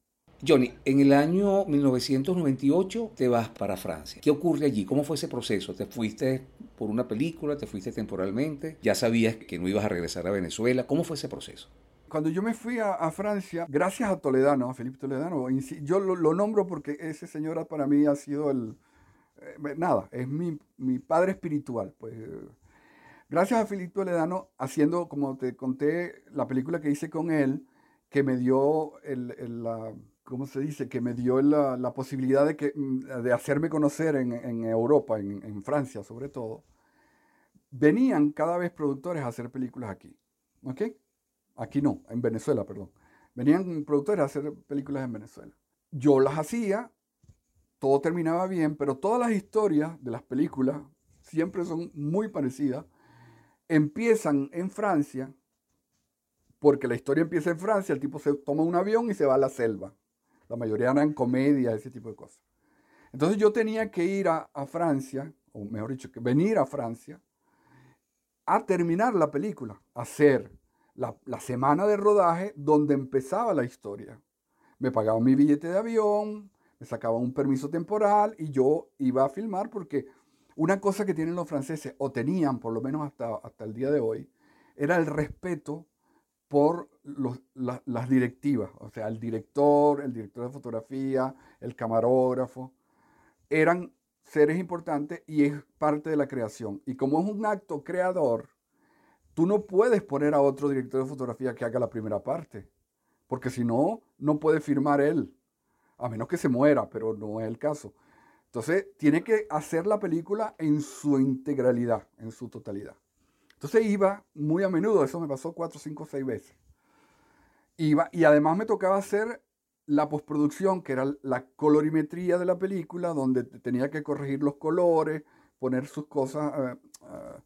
Johnny, en el año 1998 te vas para Francia. ¿Qué ocurre allí? ¿Cómo fue ese proceso? ¿Te fuiste por una película? ¿Te fuiste temporalmente? ¿Ya sabías que no ibas a regresar a Venezuela? ¿Cómo fue ese proceso? Cuando yo me fui a, Francia, gracias a Toledano, a Felipe Toledano, yo lo, nombro porque ese señor para mí ha sido el... Eh, nada, es mi, mi, padre espiritual. Pues, gracias a Felipe Toledano, haciendo, como te conté, la película que hice con él, que me dio el, la ¿cómo se dice? Que me dio la, posibilidad de, que, mm, de hacerme conocer en, Europa, en, Francia sobre todo, venían cada vez productores a hacer películas aquí. ¿Ok? Aquí no, en Venezuela, perdón. Venían productores a hacer películas en Venezuela. Yo las hacía, todo terminaba bien, pero todas las historias de las películas siempre son muy parecidas. Empiezan en Francia, porque la historia empieza en Francia, el tipo se toma un avión y se va a la selva. La mayoría eran comedias, ese tipo de cosas. Entonces yo tenía que ir a, Francia, o mejor dicho, que venir a Francia, a terminar la película, a hacer la, semana de rodaje donde empezaba la historia. Me pagaban mi billete de avión, me sacaban un permiso temporal y yo iba a filmar porque una cosa que tienen los franceses, o tenían por lo menos hasta, hasta el día de hoy, era el respeto por las directivas, o sea, el director, el director de fotografía, el camarógrafo, eran seres importantes y es parte de la creación. Y como es un acto creador, tú no puedes poner a otro director de fotografía que haga la primera parte, porque si no, no puede firmar él, a menos que se muera, pero no es el caso. Entonces, tiene que hacer la película en su integralidad, en su totalidad. Entonces iba muy a menudo, eso me pasó cuatro, cinco, seis veces. Iba, y además me tocaba hacer la postproducción, que era la colorimetría de la película, donde tenía que corregir los colores, poner sus cosas, eh, eh,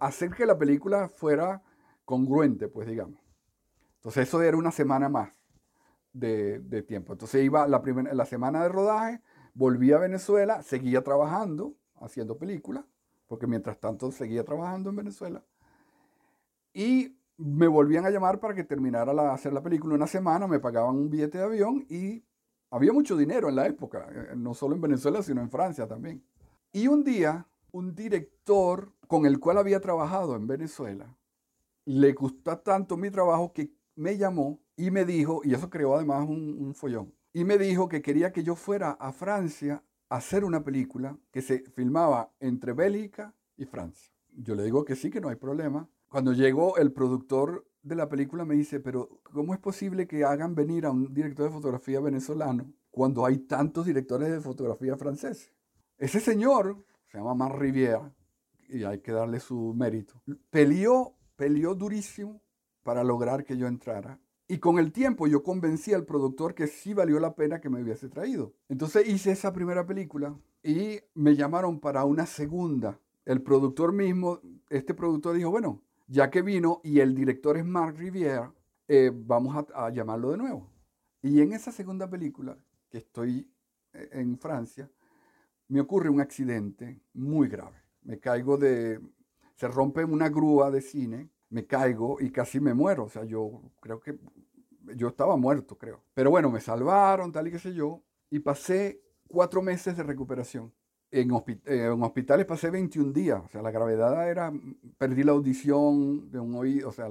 hacer que la película fuera congruente, pues digamos. Entonces eso era una semana más de, de tiempo. Entonces iba la, primera, la semana de rodaje, volví a Venezuela, seguía trabajando, haciendo películas porque mientras tanto seguía trabajando en Venezuela. Y me volvían a llamar para que terminara hacer la película una semana, me pagaban un billete de avión y había mucho dinero en la época, eh, no solo en Venezuela, sino en Francia también. Y un día, un director con el cual había trabajado en Venezuela, le gustó tanto mi trabajo que me llamó y me dijo, y eso creó además un, un follón, y me dijo que quería que yo fuera a Francia hacer una película que se filmaba entre Bélgica y Francia. Yo le digo que sí, que no hay problema. Cuando llegó el productor de la película me dice, pero ¿cómo es posible que hagan venir a un director de fotografía venezolano cuando hay tantos directores de fotografía franceses? Ese señor, se llama Mar Rivière, y hay que darle su mérito, peleó, peleó durísimo para lograr que yo entrara. Y con el tiempo yo convencí al productor que sí valió la pena que me hubiese traído. Entonces hice esa primera película y me llamaron para una segunda. El productor mismo, este productor dijo, bueno, ya que vino y el director es Marc Rivière, eh, vamos a, llamarlo de nuevo. Y en esa segunda película, que estoy eh, en Francia, me ocurre un accidente muy grave. Me caigo de... Se rompe una grúa de cine me caigo y casi me muero. O sea, yo creo que yo estaba muerto, creo. Pero bueno, me salvaron, tal y qué sé yo, y pasé cuatro meses de recuperación. En, hospitales pasé 21 días, o sea, la gravedad era, perdí la audición de un oído, o sea,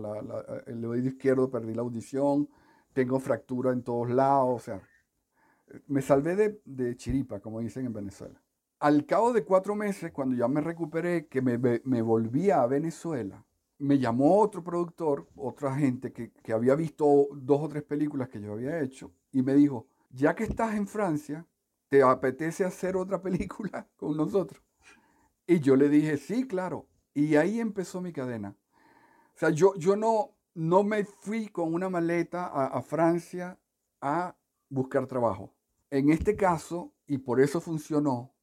el oído izquierdo perdí la audición, tengo fractura en todos lados, o sea, me salvé de, de chiripa, como dicen en Venezuela. Al cabo de cuatro meses, cuando ya me recuperé, que me, me volvía a Venezuela, me llamó otro productor, otra gente que, había visto dos o tres películas que yo había hecho y me dijo, ya que estás en Francia, ¿te apetece hacer otra película con nosotros? Y yo le dije, sí, claro. Y ahí empezó mi cadena. O sea, yo, yo no, no me fui con una maleta a, a Francia a buscar trabajo. En este caso, y por eso funcionó,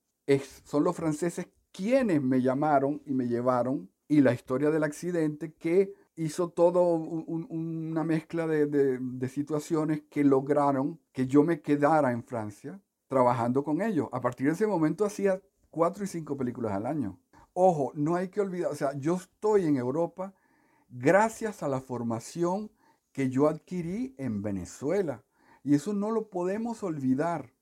son los franceses quienes me llamaron y me llevaron y la historia del accidente que hizo todo una mezcla de, de, situaciones que lograron que yo me quedara en Francia trabajando con ellos. A partir de ese momento hacía cuatro y cinco películas al año. Ojo, no hay que olvidar, o sea, yo estoy en Europa gracias a la formación que yo adquirí en Venezuela. Y eso no lo podemos olvidar.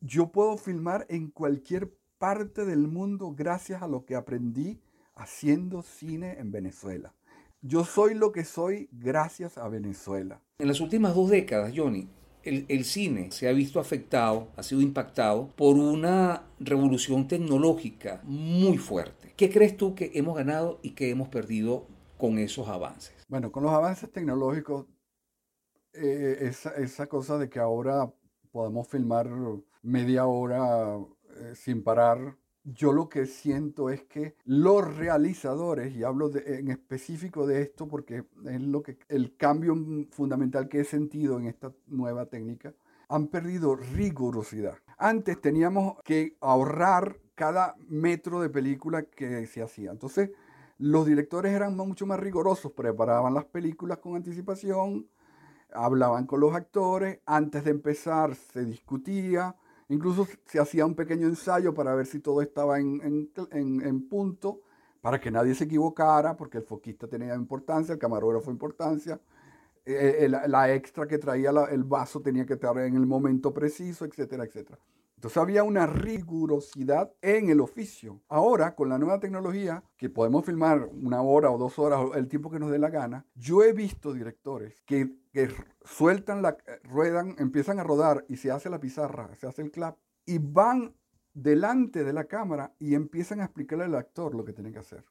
Yo puedo filmar en cualquier parte del mundo gracias a lo que aprendí haciendo cine en Venezuela. Yo soy lo que soy gracias a Venezuela. En las últimas dos décadas, Johnny, el, el, cine se ha visto afectado, ha sido impactado por una revolución tecnológica muy fuerte. ¿Qué crees tú que hemos ganado y que hemos perdido con esos avances? Bueno, con los avances tecnológicos, eh, esa, esa, cosa de que ahora podemos filmar media hora eh, sin parar, yo lo que siento es que los realizadores, y hablo en específico de esto porque es lo que, el cambio fundamental que he sentido en esta nueva técnica, han perdido rigurosidad. Antes teníamos que ahorrar cada metro de película que se hacía. Entonces, los directores eran mucho más rigurosos, preparaban las películas con anticipación, hablaban con los actores, antes de empezar se discutía, incluso se hacía un pequeño ensayo para ver si todo estaba en, punto, para que nadie se equivocara, porque el foquista tenía importancia, el camarógrafo importancia, eh, la extra que traía el vaso tenía que estar en el momento preciso, etcétera, etcétera. Entonces había una rigurosidad en el oficio. Ahora, con la nueva tecnología, que podemos filmar una hora o dos horas, el tiempo que nos dé la gana, yo he visto directores que, sueltan la, ruedan, empiezan a rodar y se hace la pizarra, se hace el clap, y van delante de la cámara y empiezan a explicarle al actor lo que tiene que hacer.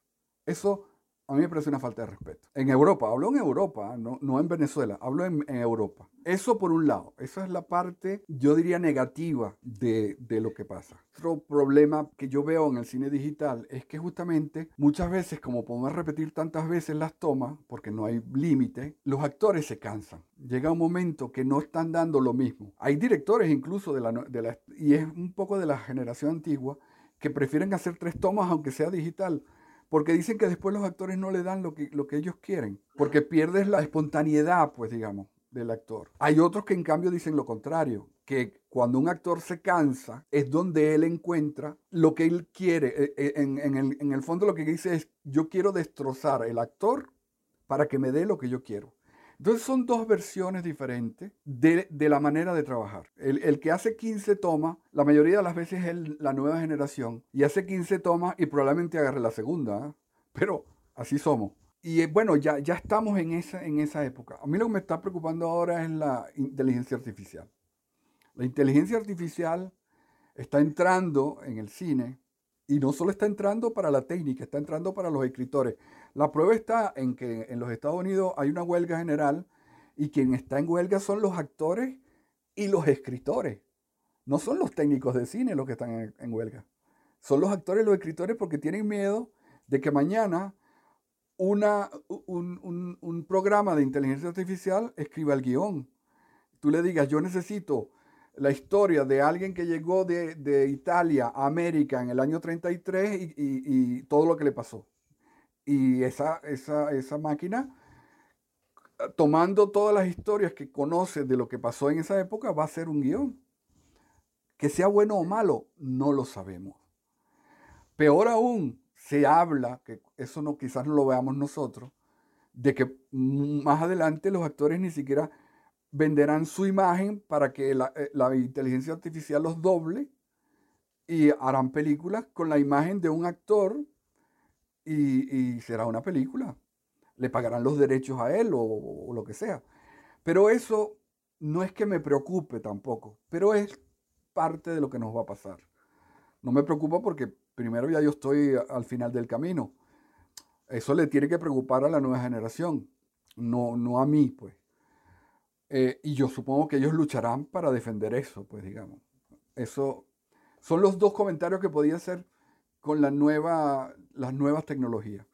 Eso a mí me parece una falta de respeto. En Europa, hablo en Europa, no, no en Venezuela, hablo en, Europa. Eso por un lado, esa es la parte, yo diría, negativa de, de, lo que pasa. Otro problema que yo veo en el cine digital es que justamente muchas veces, como podemos repetir tantas veces las tomas, porque no hay límite, los actores se cansan. Llega un momento que no están dando lo mismo. Hay directores incluso de la, de la y es un poco de la generación antigua, que prefieren hacer tres tomas aunque sea digital porque dicen que después los actores no le dan lo que, lo que ellos quieren, porque pierdes la espontaneidad, pues digamos, del actor. Hay otros que en cambio dicen lo contrario, que cuando un actor se cansa es donde él encuentra lo que él quiere. Eh, eh, en, el, en el fondo lo que dice es, yo quiero destrozar el actor para que me dé lo que yo quiero. Entonces son dos versiones diferentes de, la manera de trabajar. El, que hace 15 tomas, la mayoría de las veces es la nueva generación, y hace 15 tomas y probablemente agarre la segunda, ¿eh? pero así somos. Y eh, bueno, ya, ya estamos en esa, en esa época. A mí lo que me está preocupando ahora es la inteligencia artificial. La inteligencia artificial está entrando en el cine y no solo está entrando para la técnica, está entrando para los escritores. La prueba está en que en los Estados Unidos hay una huelga general y quien está en huelga son los actores y los escritores. No son los técnicos de cine los que están en, huelga. Son los actores y los escritores porque tienen miedo de que mañana un programa de inteligencia artificial escriba el guion. Tú le digas, yo necesito la historia de alguien que llegó de, Italia a América en el año 33 y, todo lo que le pasó. Y esa, esa, esa, máquina, tomando todas las historias que conoce de lo que pasó en esa época, va a ser un guion. Que sea bueno o malo, no lo sabemos. Peor aún, se habla, que eso no, quizás no lo veamos nosotros, de que más adelante los actores ni siquiera venderán su imagen para que eh, la, inteligencia artificial los doble y harán películas con la imagen de un actor y, será una película. Le pagarán los derechos a él o, lo que sea. Pero eso no es que me preocupe tampoco, pero es parte de lo que nos va a pasar. No me preocupa porque primero ya yo estoy al final del camino. Eso le tiene que preocupar a la nueva generación, no, no a mí, pues. Eh, y yo supongo que ellos lucharán para defender eso, pues digamos. Eso son los dos comentarios que podía hacer con la las nuevas tecnologías.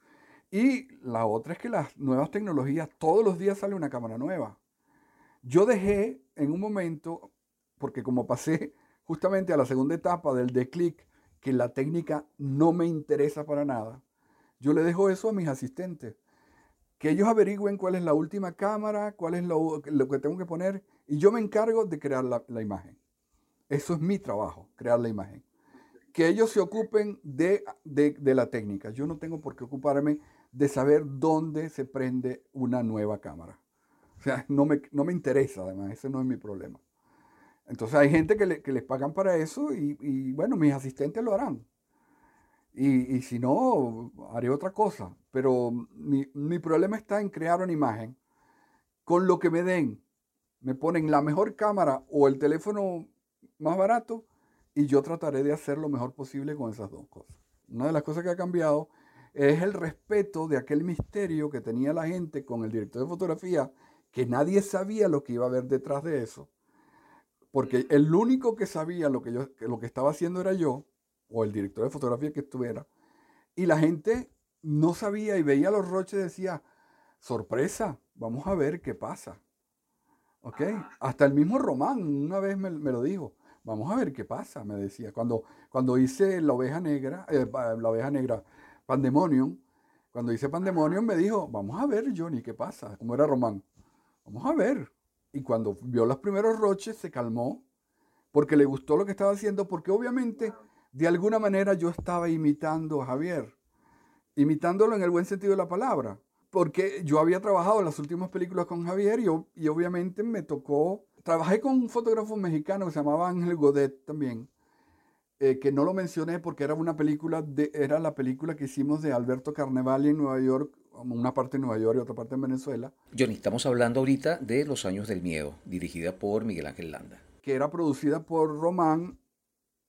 Y la otra es que las nuevas tecnologías, todos los días sale una cámara nueva. Yo dejé en un momento porque como pasé justamente a la segunda etapa del de click, que la técnica no me interesa para nada, yo le dejo eso a mis asistentes. Que ellos averigüen cuál es la última cámara, cuál es lo, que tengo que poner, y yo me encargo de crear la, imagen. Eso es mi trabajo, crear la imagen. Que ellos se ocupen de, de la técnica. Yo no tengo por qué ocuparme de saber dónde se prende una nueva cámara. O sea, no me, no me interesa, además, ese no es mi problema. Entonces hay gente que, les pagan para eso y, bueno, mis asistentes lo harán. Y, si no, haré otra cosa. Pero mi, mi, problema está en crear una imagen con lo que me den. Me ponen la mejor cámara o el teléfono más barato y yo trataré de hacer lo mejor posible con esas dos cosas. Una de las cosas que ha cambiado es el respeto de aquel misterio que tenía la gente con el director de fotografía que nadie sabía lo que iba a haber detrás de eso, porque el único que sabía lo que, yo, lo que estaba haciendo era yo, o el director de fotografía que estuviera, y la gente no sabía y veía los roches y decía, sorpresa, vamos a ver qué pasa. ¿Ok? Hasta el mismo Román una vez me, lo dijo, vamos a ver qué pasa, me decía. Cuando, cuando hice la oveja negra, eh, la oveja negra, Pandemonium, cuando hice Pandemonium me dijo, vamos a ver Johnny, qué pasa, como era Román. Vamos a ver. Y cuando vio los primeros roches, se calmó, porque le gustó lo que estaba haciendo, porque obviamente, de alguna manera, yo estaba imitando a Javier, imitándolo en el buen sentido de la palabra, porque yo había trabajado las últimas películas con Javier y obviamente me tocó, trabajé con un fotógrafo mexicano que se llamaba Ángel Godet también, eh, que no lo mencioné porque era una película, de, era la película que hicimos de Alberto Carnevali en Nueva York una parte en Nueva York y otra parte en Venezuela. Johnny, estamos hablando ahorita de Los Años del Miedo, dirigida por Miguel Ángel Landa. Que era producida por Román,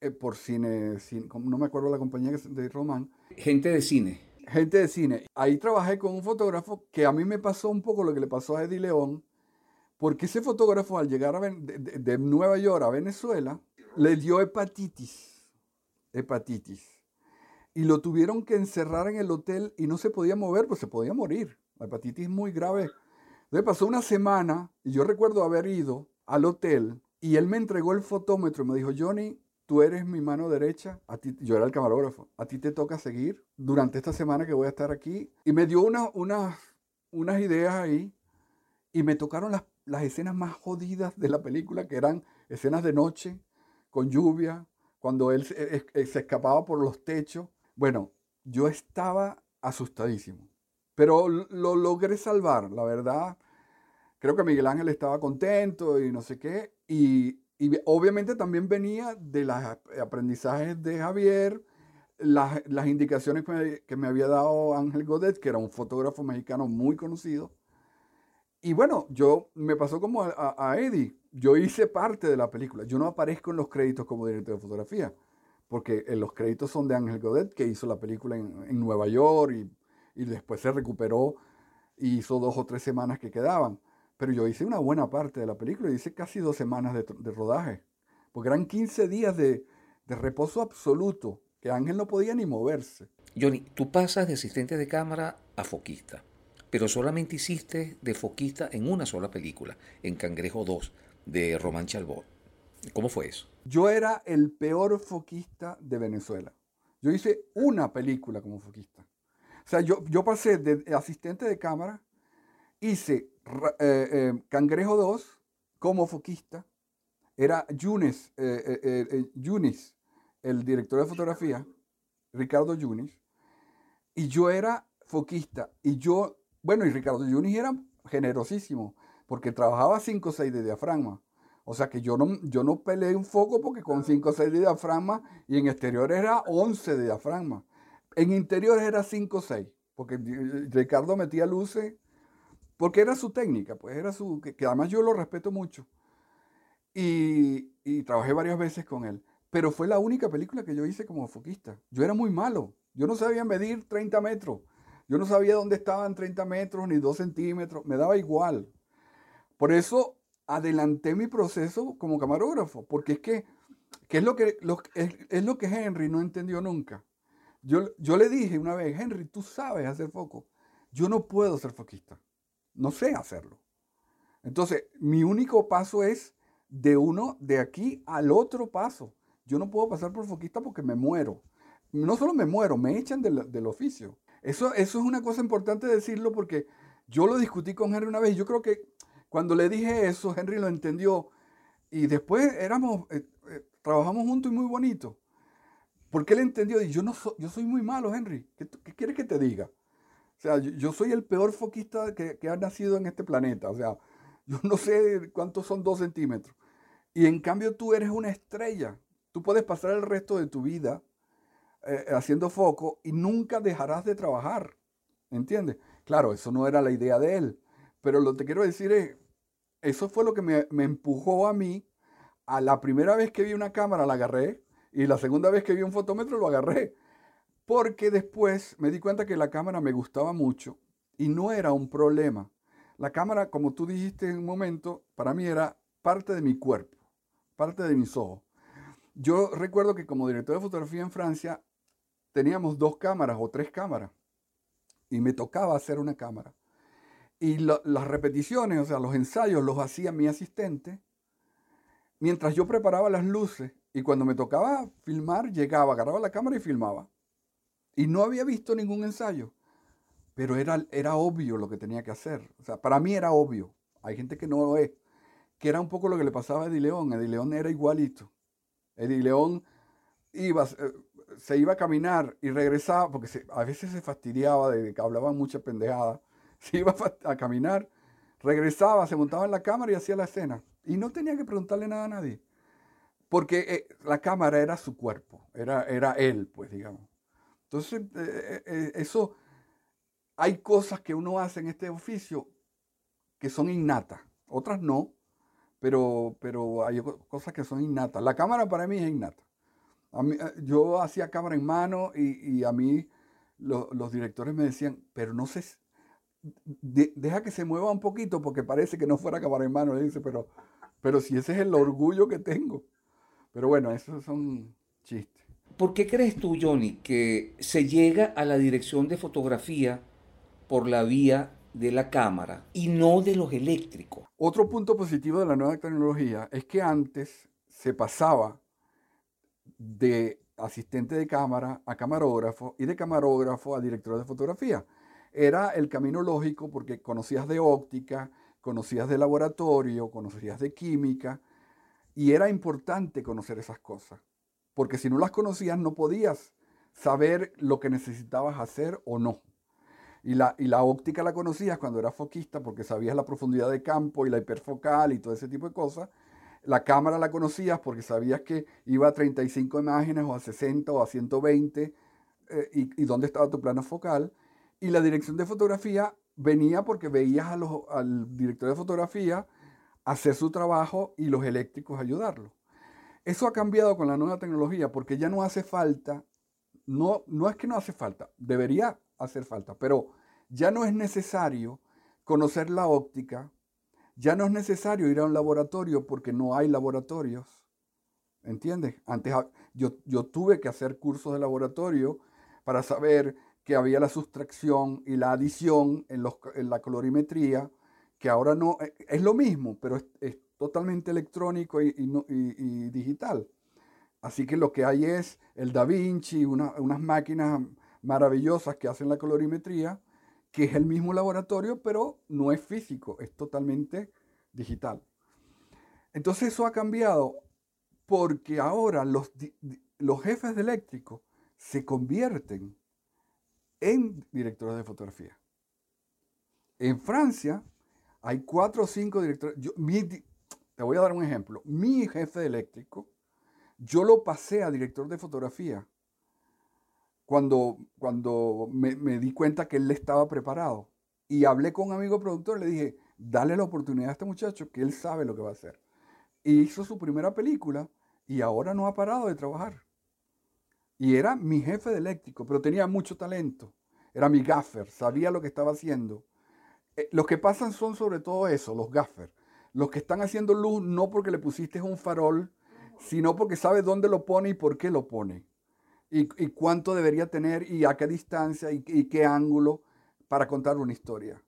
eh, por cine, no me acuerdo la compañía de Román. Gente de cine. Gente de cine. Ahí trabajé con un fotógrafo que a mí me pasó un poco lo que le pasó a Eddie León, porque ese fotógrafo al llegar de, Nueva York a Venezuela, le dio hepatitis. Hepatitis y lo tuvieron que encerrar en el hotel y no se podía mover, pues se podía morir. La hepatitis muy grave. Entonces pasó una semana y yo recuerdo haber ido al hotel y él me entregó el fotómetro y me dijo, Johnny, tú eres mi mano derecha, a ti, yo era el camarógrafo, a ti te toca seguir durante esta semana que voy a estar aquí. Y me dio una, unas ideas ahí y me tocaron las, las escenas más jodidas de la película, que eran escenas de noche, con lluvia, cuando él se, se escapaba por los techos bueno, yo estaba asustadísimo, pero lo logré salvar, la verdad. Creo que Miguel Ángel estaba contento y no sé qué. Y, obviamente también venía de los aprendizajes de Javier, las, indicaciones que me, había dado Ángel Godet, que era un fotógrafo mexicano muy conocido. Y bueno, yo me pasó como a, Eddie. Yo hice parte de la película. Yo no aparezco en los créditos como director de fotografía porque eh, los créditos son de Ángel Godet, que hizo la película en, Nueva York y, después se recuperó y hizo dos o tres semanas que quedaban. Pero yo hice una buena parte de la película, hice casi dos semanas de, rodaje, porque eran 15 días de, de reposo absoluto, que Ángel no podía ni moverse. Johnny, tú pasas de asistente de cámara a foquista, pero solamente hiciste de foquista en una sola película, en Cangrejo 2, de Román Chalbot. ¿Cómo fue eso? Yo era el peor foquista de Venezuela. Yo hice una película como foquista. O sea, yo, yo pasé de asistente de cámara, hice eh, eh, Cangrejo 2 como foquista. Era Yunis, eh, Yunis, el director de fotografía, Ricardo Yunis, y yo era foquista. Y yo, bueno, y Ricardo Yunis era generosísimo, porque trabajaba 5 o 6 de diafragma. O sea que yo no, yo no peleé un foco porque con 5 o 6 de diafragma y en exterior era 11 de diafragma. En interior era 5 o 6, porque Ricardo metía luces, porque era su técnica, pues era su, que, además yo lo respeto mucho. Y, y trabajé varias veces con él. Pero fue la única película que yo hice como foquista. Yo era muy malo. Yo no sabía medir 30 metros. Yo no sabía dónde estaban 30 metros ni 2 centímetros. Me daba igual. Por eso adelanté mi proceso como camarógrafo, porque es que, es, lo que es, lo que Henry no entendió nunca. Yo, yo le dije una vez, Henry, tú sabes hacer foco. Yo no puedo ser foquista. No sé hacerlo. Entonces, mi único paso es de uno de aquí al otro paso. Yo no puedo pasar por foquista porque me muero. No solo me muero, me echan del, del oficio. Eso, eso es una cosa importante decirlo porque yo lo discutí con Henry una vez yo creo que cuando le dije eso, Henry lo entendió y después éramos, eh, eh, trabajamos juntos y muy bonito. Porque él entendió, y yo, no yo soy muy malo, Henry. ¿Qué, ¿Qué, quieres que te diga? O sea, yo, soy el peor foquista que, que, ha nacido en este planeta. O sea, yo no sé cuántos son dos centímetros. Y en cambio tú eres una estrella. Tú puedes pasar el resto de tu vida eh, haciendo foco y nunca dejarás de trabajar. ¿Entiendes? Claro, eso no era la idea de él. Pero lo que quiero decir es, eso fue lo que me, me empujó a mí. A la primera vez que vi una cámara la agarré y la segunda vez que vi un fotómetro lo agarré. Porque después me di cuenta que la cámara me gustaba mucho y no era un problema. La cámara, como tú dijiste en un momento, para mí era parte de mi cuerpo, parte de mis ojos. Yo recuerdo que como director de fotografía en Francia teníamos dos cámaras o tres cámaras y me tocaba hacer una cámara. Y las repeticiones, o sea, los ensayos los hacía mi asistente mientras yo preparaba las luces y cuando me tocaba filmar, llegaba, agarraba la cámara y filmaba. Y no había visto ningún ensayo, pero era, era obvio lo que tenía que hacer. O sea, para mí era obvio. Hay gente que no lo es. Que era un poco lo que le pasaba a Eddie León. Eddie León era igualito. Eddie León iba, se iba a caminar y regresaba, porque a veces se fastidiaba de que hablaban mucha pendejada. Se iba a, a caminar, regresaba, se montaba en la cámara y hacía la escena. Y no tenía que preguntarle nada a nadie porque eh, la cámara era su cuerpo, era, era él, pues digamos. Entonces, eh, eh, eso, hay cosas que uno hace en este oficio que son innatas, otras no, pero, pero hay cosas que son innatas. La cámara para mí es innata. Yo hacía cámara en mano y, a mí los directores me decían, pero no sé, deja que se mueva un poquito porque parece que no fuera cámara en mano. Le dice, pero, pero si ese es el orgullo que tengo. Pero bueno, esos son chistes. ¿Por qué crees tú, Johnny, que se llega a la dirección de fotografía por la vía de la cámara y no de los eléctricos? Otro punto positivo de la nueva tecnología es que antes se pasaba de asistente de cámara a camarógrafo y de camarógrafo a director de fotografía. Era el camino lógico porque conocías de óptica, conocías de laboratorio, conocías de química, y era importante conocer esas cosas, porque si no las conocías no podías saber lo que necesitabas hacer o no. Y la, y la óptica la conocías cuando eras foquista porque sabías la profundidad de campo y la hiperfocal y todo ese tipo de cosas. La cámara la conocías porque sabías que iba a 35 imágenes o a 60 o a 120 eh, y, dónde estaba tu plano focal. Y la dirección de fotografía venía porque veías al director de fotografía hacer su trabajo y los eléctricos ayudarlo. Eso ha cambiado con la nueva tecnología porque ya no hace falta, no, no es que no hace falta, debería hacer falta, pero ya no es necesario conocer la óptica, ya no es necesario ir a un laboratorio porque no hay laboratorios. ¿Entiendes? Antes yo, tuve que hacer cursos de laboratorio para saber que había la sustracción y la adición en la colorimetría que ahora no, eh, es lo mismo, pero es, totalmente electrónico y, digital. Así que lo que hay es el Da Vinci, unas máquinas maravillosas que hacen la colorimetría, que es el mismo laboratorio, pero no es físico, es totalmente digital. Entonces eso ha cambiado porque ahora los, los jefes de eléctrico se convierten en directores de fotografía. En Francia, hay cuatro o cinco directores. te voy a dar un ejemplo. Mi jefe de eléctrico, yo lo pasé a director de fotografía cuando, cuando me, di cuenta que él estaba preparado. Y hablé con un amigo productor, le dije, dale la oportunidad a este muchacho que él sabe lo que va a hacer. Y hizo su primera película y ahora no ha parado de trabajar. Y era mi jefe de eléctrico, pero tenía mucho talento. Era mi gaffer, sabía lo que estaba haciendo. Eh, los que pasan son sobre todo eso, los gaffers. Los que están haciendo luz no porque le pusiste un farol, sino porque sabe dónde lo pone y por qué lo pone. Y, cuánto debería tener y a qué distancia y, qué ángulo para contar una historia.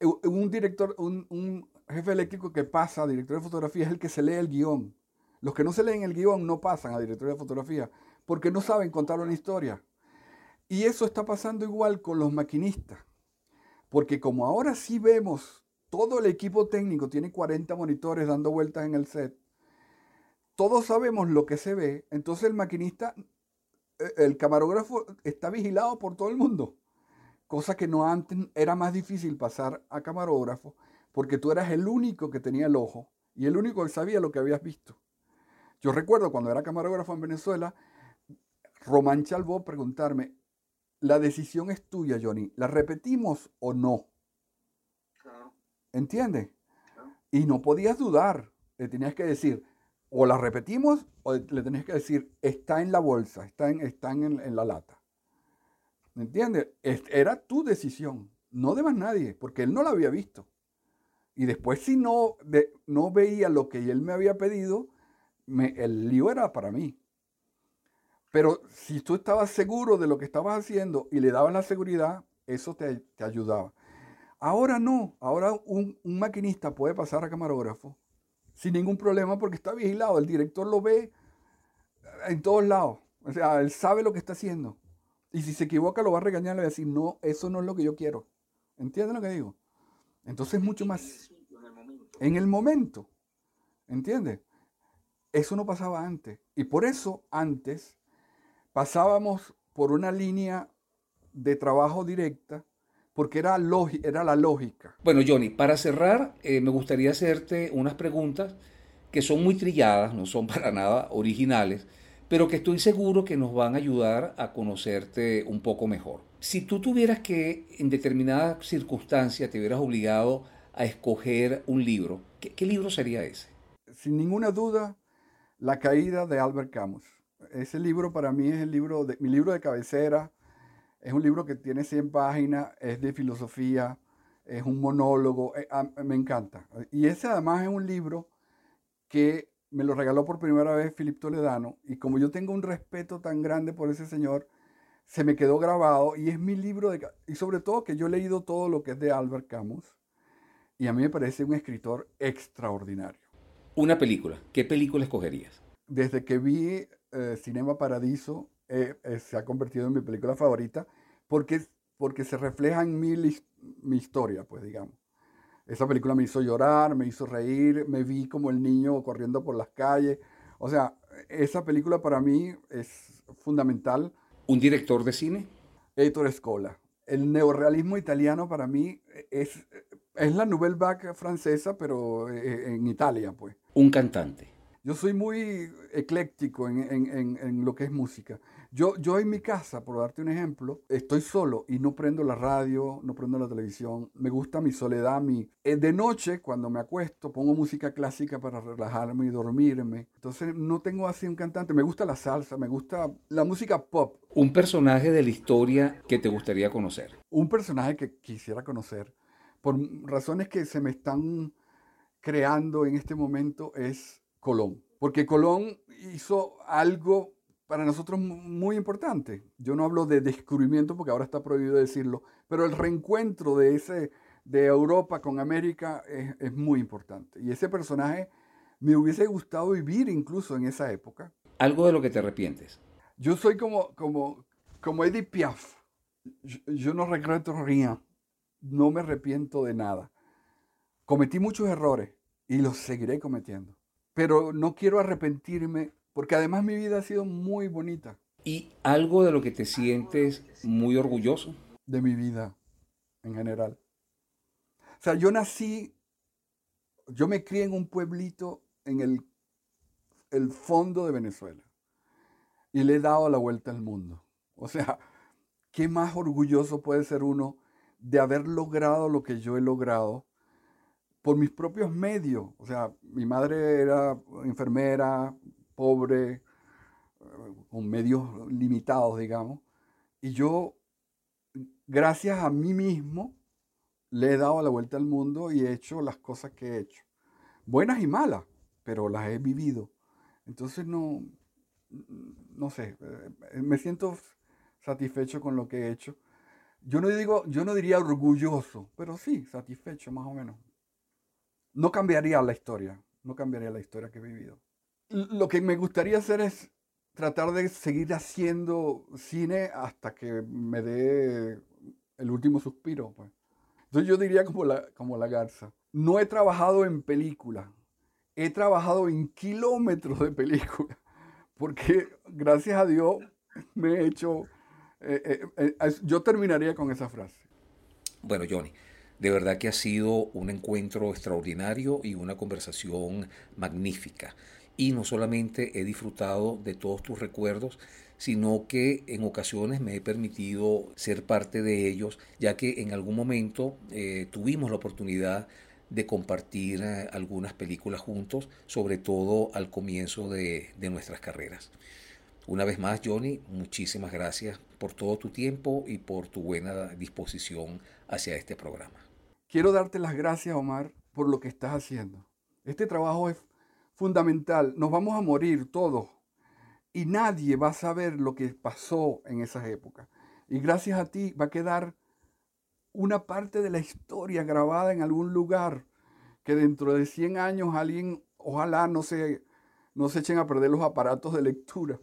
Un director, un, jefe eléctrico que pasa a director de fotografía es el que se lee el guion. Los que no se leen el guion no pasan a director de fotografía porque no saben contar una historia. Y eso está pasando igual con los maquinistas. Porque como ahora sí vemos, todo el equipo técnico tiene 40 monitores dando vueltas en el set, todos sabemos lo que se ve, entonces el maquinista, el camarógrafo está vigilado por todo el mundo. Cosa que no antes era más difícil pasar a camarógrafo porque tú eras el único que tenía el ojo y el único que sabía lo que habías visto. Yo recuerdo cuando era camarógrafo en Venezuela, Román Chalbó preguntarme, la decisión es tuya, Johnny, ¿la repetimos o no? ¿Entiendes? Y no podías dudar, le tenías que decir, o la repetimos o le tenías que decir, está en la bolsa, está en, en, la lata. ¿Me entiendes? Era tu decisión, no de más nadie, porque él no la había visto. Y después si no, no veía lo que él me había pedido, el lío era para mí. Pero si tú estabas seguro de lo que estabas haciendo y le dabas la seguridad, eso te, ayudaba. Ahora no, ahora un, maquinista puede pasar a camarógrafo sin ningún problema porque está vigilado, el director lo ve en todos lados, o sea, él sabe lo que está haciendo. Y si se equivoca lo va a regañar, le va a decir, no, eso no es lo que yo quiero. ¿Entienden lo que digo? Entonces es mucho más en el momento. ¿Entiendes? Eso no pasaba antes. Y por eso antes pasábamos por una línea de trabajo directa porque era, era la lógica. Bueno, Johnny, para cerrar, eh, me gustaría hacerte unas preguntas que son muy trilladas, no son para nada originales, pero que estoy seguro que nos van a ayudar a conocerte un poco mejor. Si tú tuvieras que, en determinada circunstancia, te hubieras obligado a escoger un libro, ¿qué, libro sería ese? Sin ninguna duda, La caída de Albert Camus. Ese libro para mí es el libro de, mi libro de cabecera. Es un libro que tiene 100 páginas, es de filosofía, es un monólogo, eh, me encanta. Y ese además es un libro que me lo regaló por primera vez Philip Toledano y como yo tengo un respeto tan grande por ese señor, se me quedó grabado y es mi libro de... Y sobre todo que yo he leído todo lo que es de Albert Camus y a mí me parece un escritor extraordinario. Una película, ¿qué película escogerías? Desde que vi eh, Cinema Paradiso, eh, eh, se ha convertido en mi película favorita porque, porque se refleja en mí mi historia, pues digamos. Esa película me hizo llorar, me hizo reír, me vi como el niño corriendo por las calles. O sea, esa película para mí es fundamental. ¿Un director de cine? Ettore Scola. El neorealismo italiano para mí es es la Nouvelle Vague francesa, pero eh, en Italia, pues. Un cantante. Yo soy muy ecléctico en, lo que es música. Yo, yo en mi casa, por darte un ejemplo, estoy solo y no prendo la radio, no prendo la televisión. Me gusta mi soledad. Mi... Eh, de noche, cuando me acuesto, pongo música clásica para relajarme y dormirme. Entonces no tengo así un cantante. Me gusta la salsa, me gusta la música pop. Un personaje de la historia que te gustaría conocer. Un personaje que quisiera conocer por razones que se me están creando en este momento, es Colón. Porque Colón hizo algo para nosotros muy importante. Yo no hablo de descubrimiento porque ahora está prohibido decirlo, pero el reencuentro de, ese, de Europa con América es, es muy importante. Y ese personaje me hubiese gustado vivir incluso en esa época. ¿Algo de lo que te arrepientes? Yo soy como, como, como Edith Piaf. Yo, yo no regreto rien no me arrepiento de nada. Cometí muchos errores y los seguiré cometiendo. Pero no quiero arrepentirme porque además mi vida ha sido muy bonita. ¿Y algo de lo que te sientes muy orgulloso? De mi vida en general. O sea, yo nací, yo me crié en un pueblito en el, el fondo de Venezuela y le he dado la vuelta al mundo. O sea, ¿qué más orgulloso puede ser uno de haber logrado lo que yo he logrado por mis propios medios. O sea, mi madre era enfermera, pobre, con medios limitados, digamos. Y yo, gracias a mí mismo, le he dado la vuelta al mundo y he hecho las cosas que he hecho. Buenas y malas, pero las he vivido. Entonces no, no sé, eh, me siento satisfecho con lo que he hecho yo no digo, yo no diría orgulloso, pero sí, satisfecho más o menos. No cambiaría la historia, no cambiaría la historia que he vivido. Lo que me gustaría hacer es tratar de seguir haciendo cine hasta que me dé el último suspiro. Pues. Entonces yo diría como la, como la garza. No he trabajado en película, he trabajado en kilómetros de película, porque gracias a Dios me he hecho... Eh, eh, eh, yo terminaría con esa frase. Bueno, Johnny, de verdad que ha sido un encuentro extraordinario y una conversación magnífica. Y no solamente he disfrutado de todos tus recuerdos, sino que en ocasiones me he permitido ser parte de ellos, ya que en algún momento tuvimos la oportunidad de compartir eh, algunas películas juntos, sobre todo al comienzo de nuestras carreras. Una vez más, Johnny, muchísimas gracias por todo tu tiempo y por tu buena disposición hacia este programa. Quiero darte las gracias, Omar, por lo que estás haciendo. Este trabajo es fundamental. Nos vamos a morir todos y nadie va a saber lo que pasó en esas épocas. Y gracias a ti va a quedar una parte de la historia grabada en algún lugar que dentro de 100 años alguien, ojalá no se, no se echen a perder los aparatos de lectura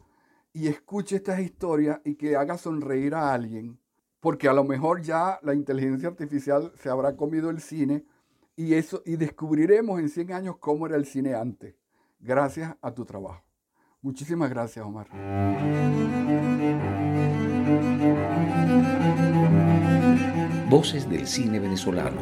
y escuche estas historias y que haga sonreír a alguien, porque a lo mejor ya la inteligencia artificial se habrá comido el cine y, eso, y descubriremos en 100 años cómo era el cine antes, gracias a tu trabajo. Muchísimas gracias, Omar. Voces del cine venezolano,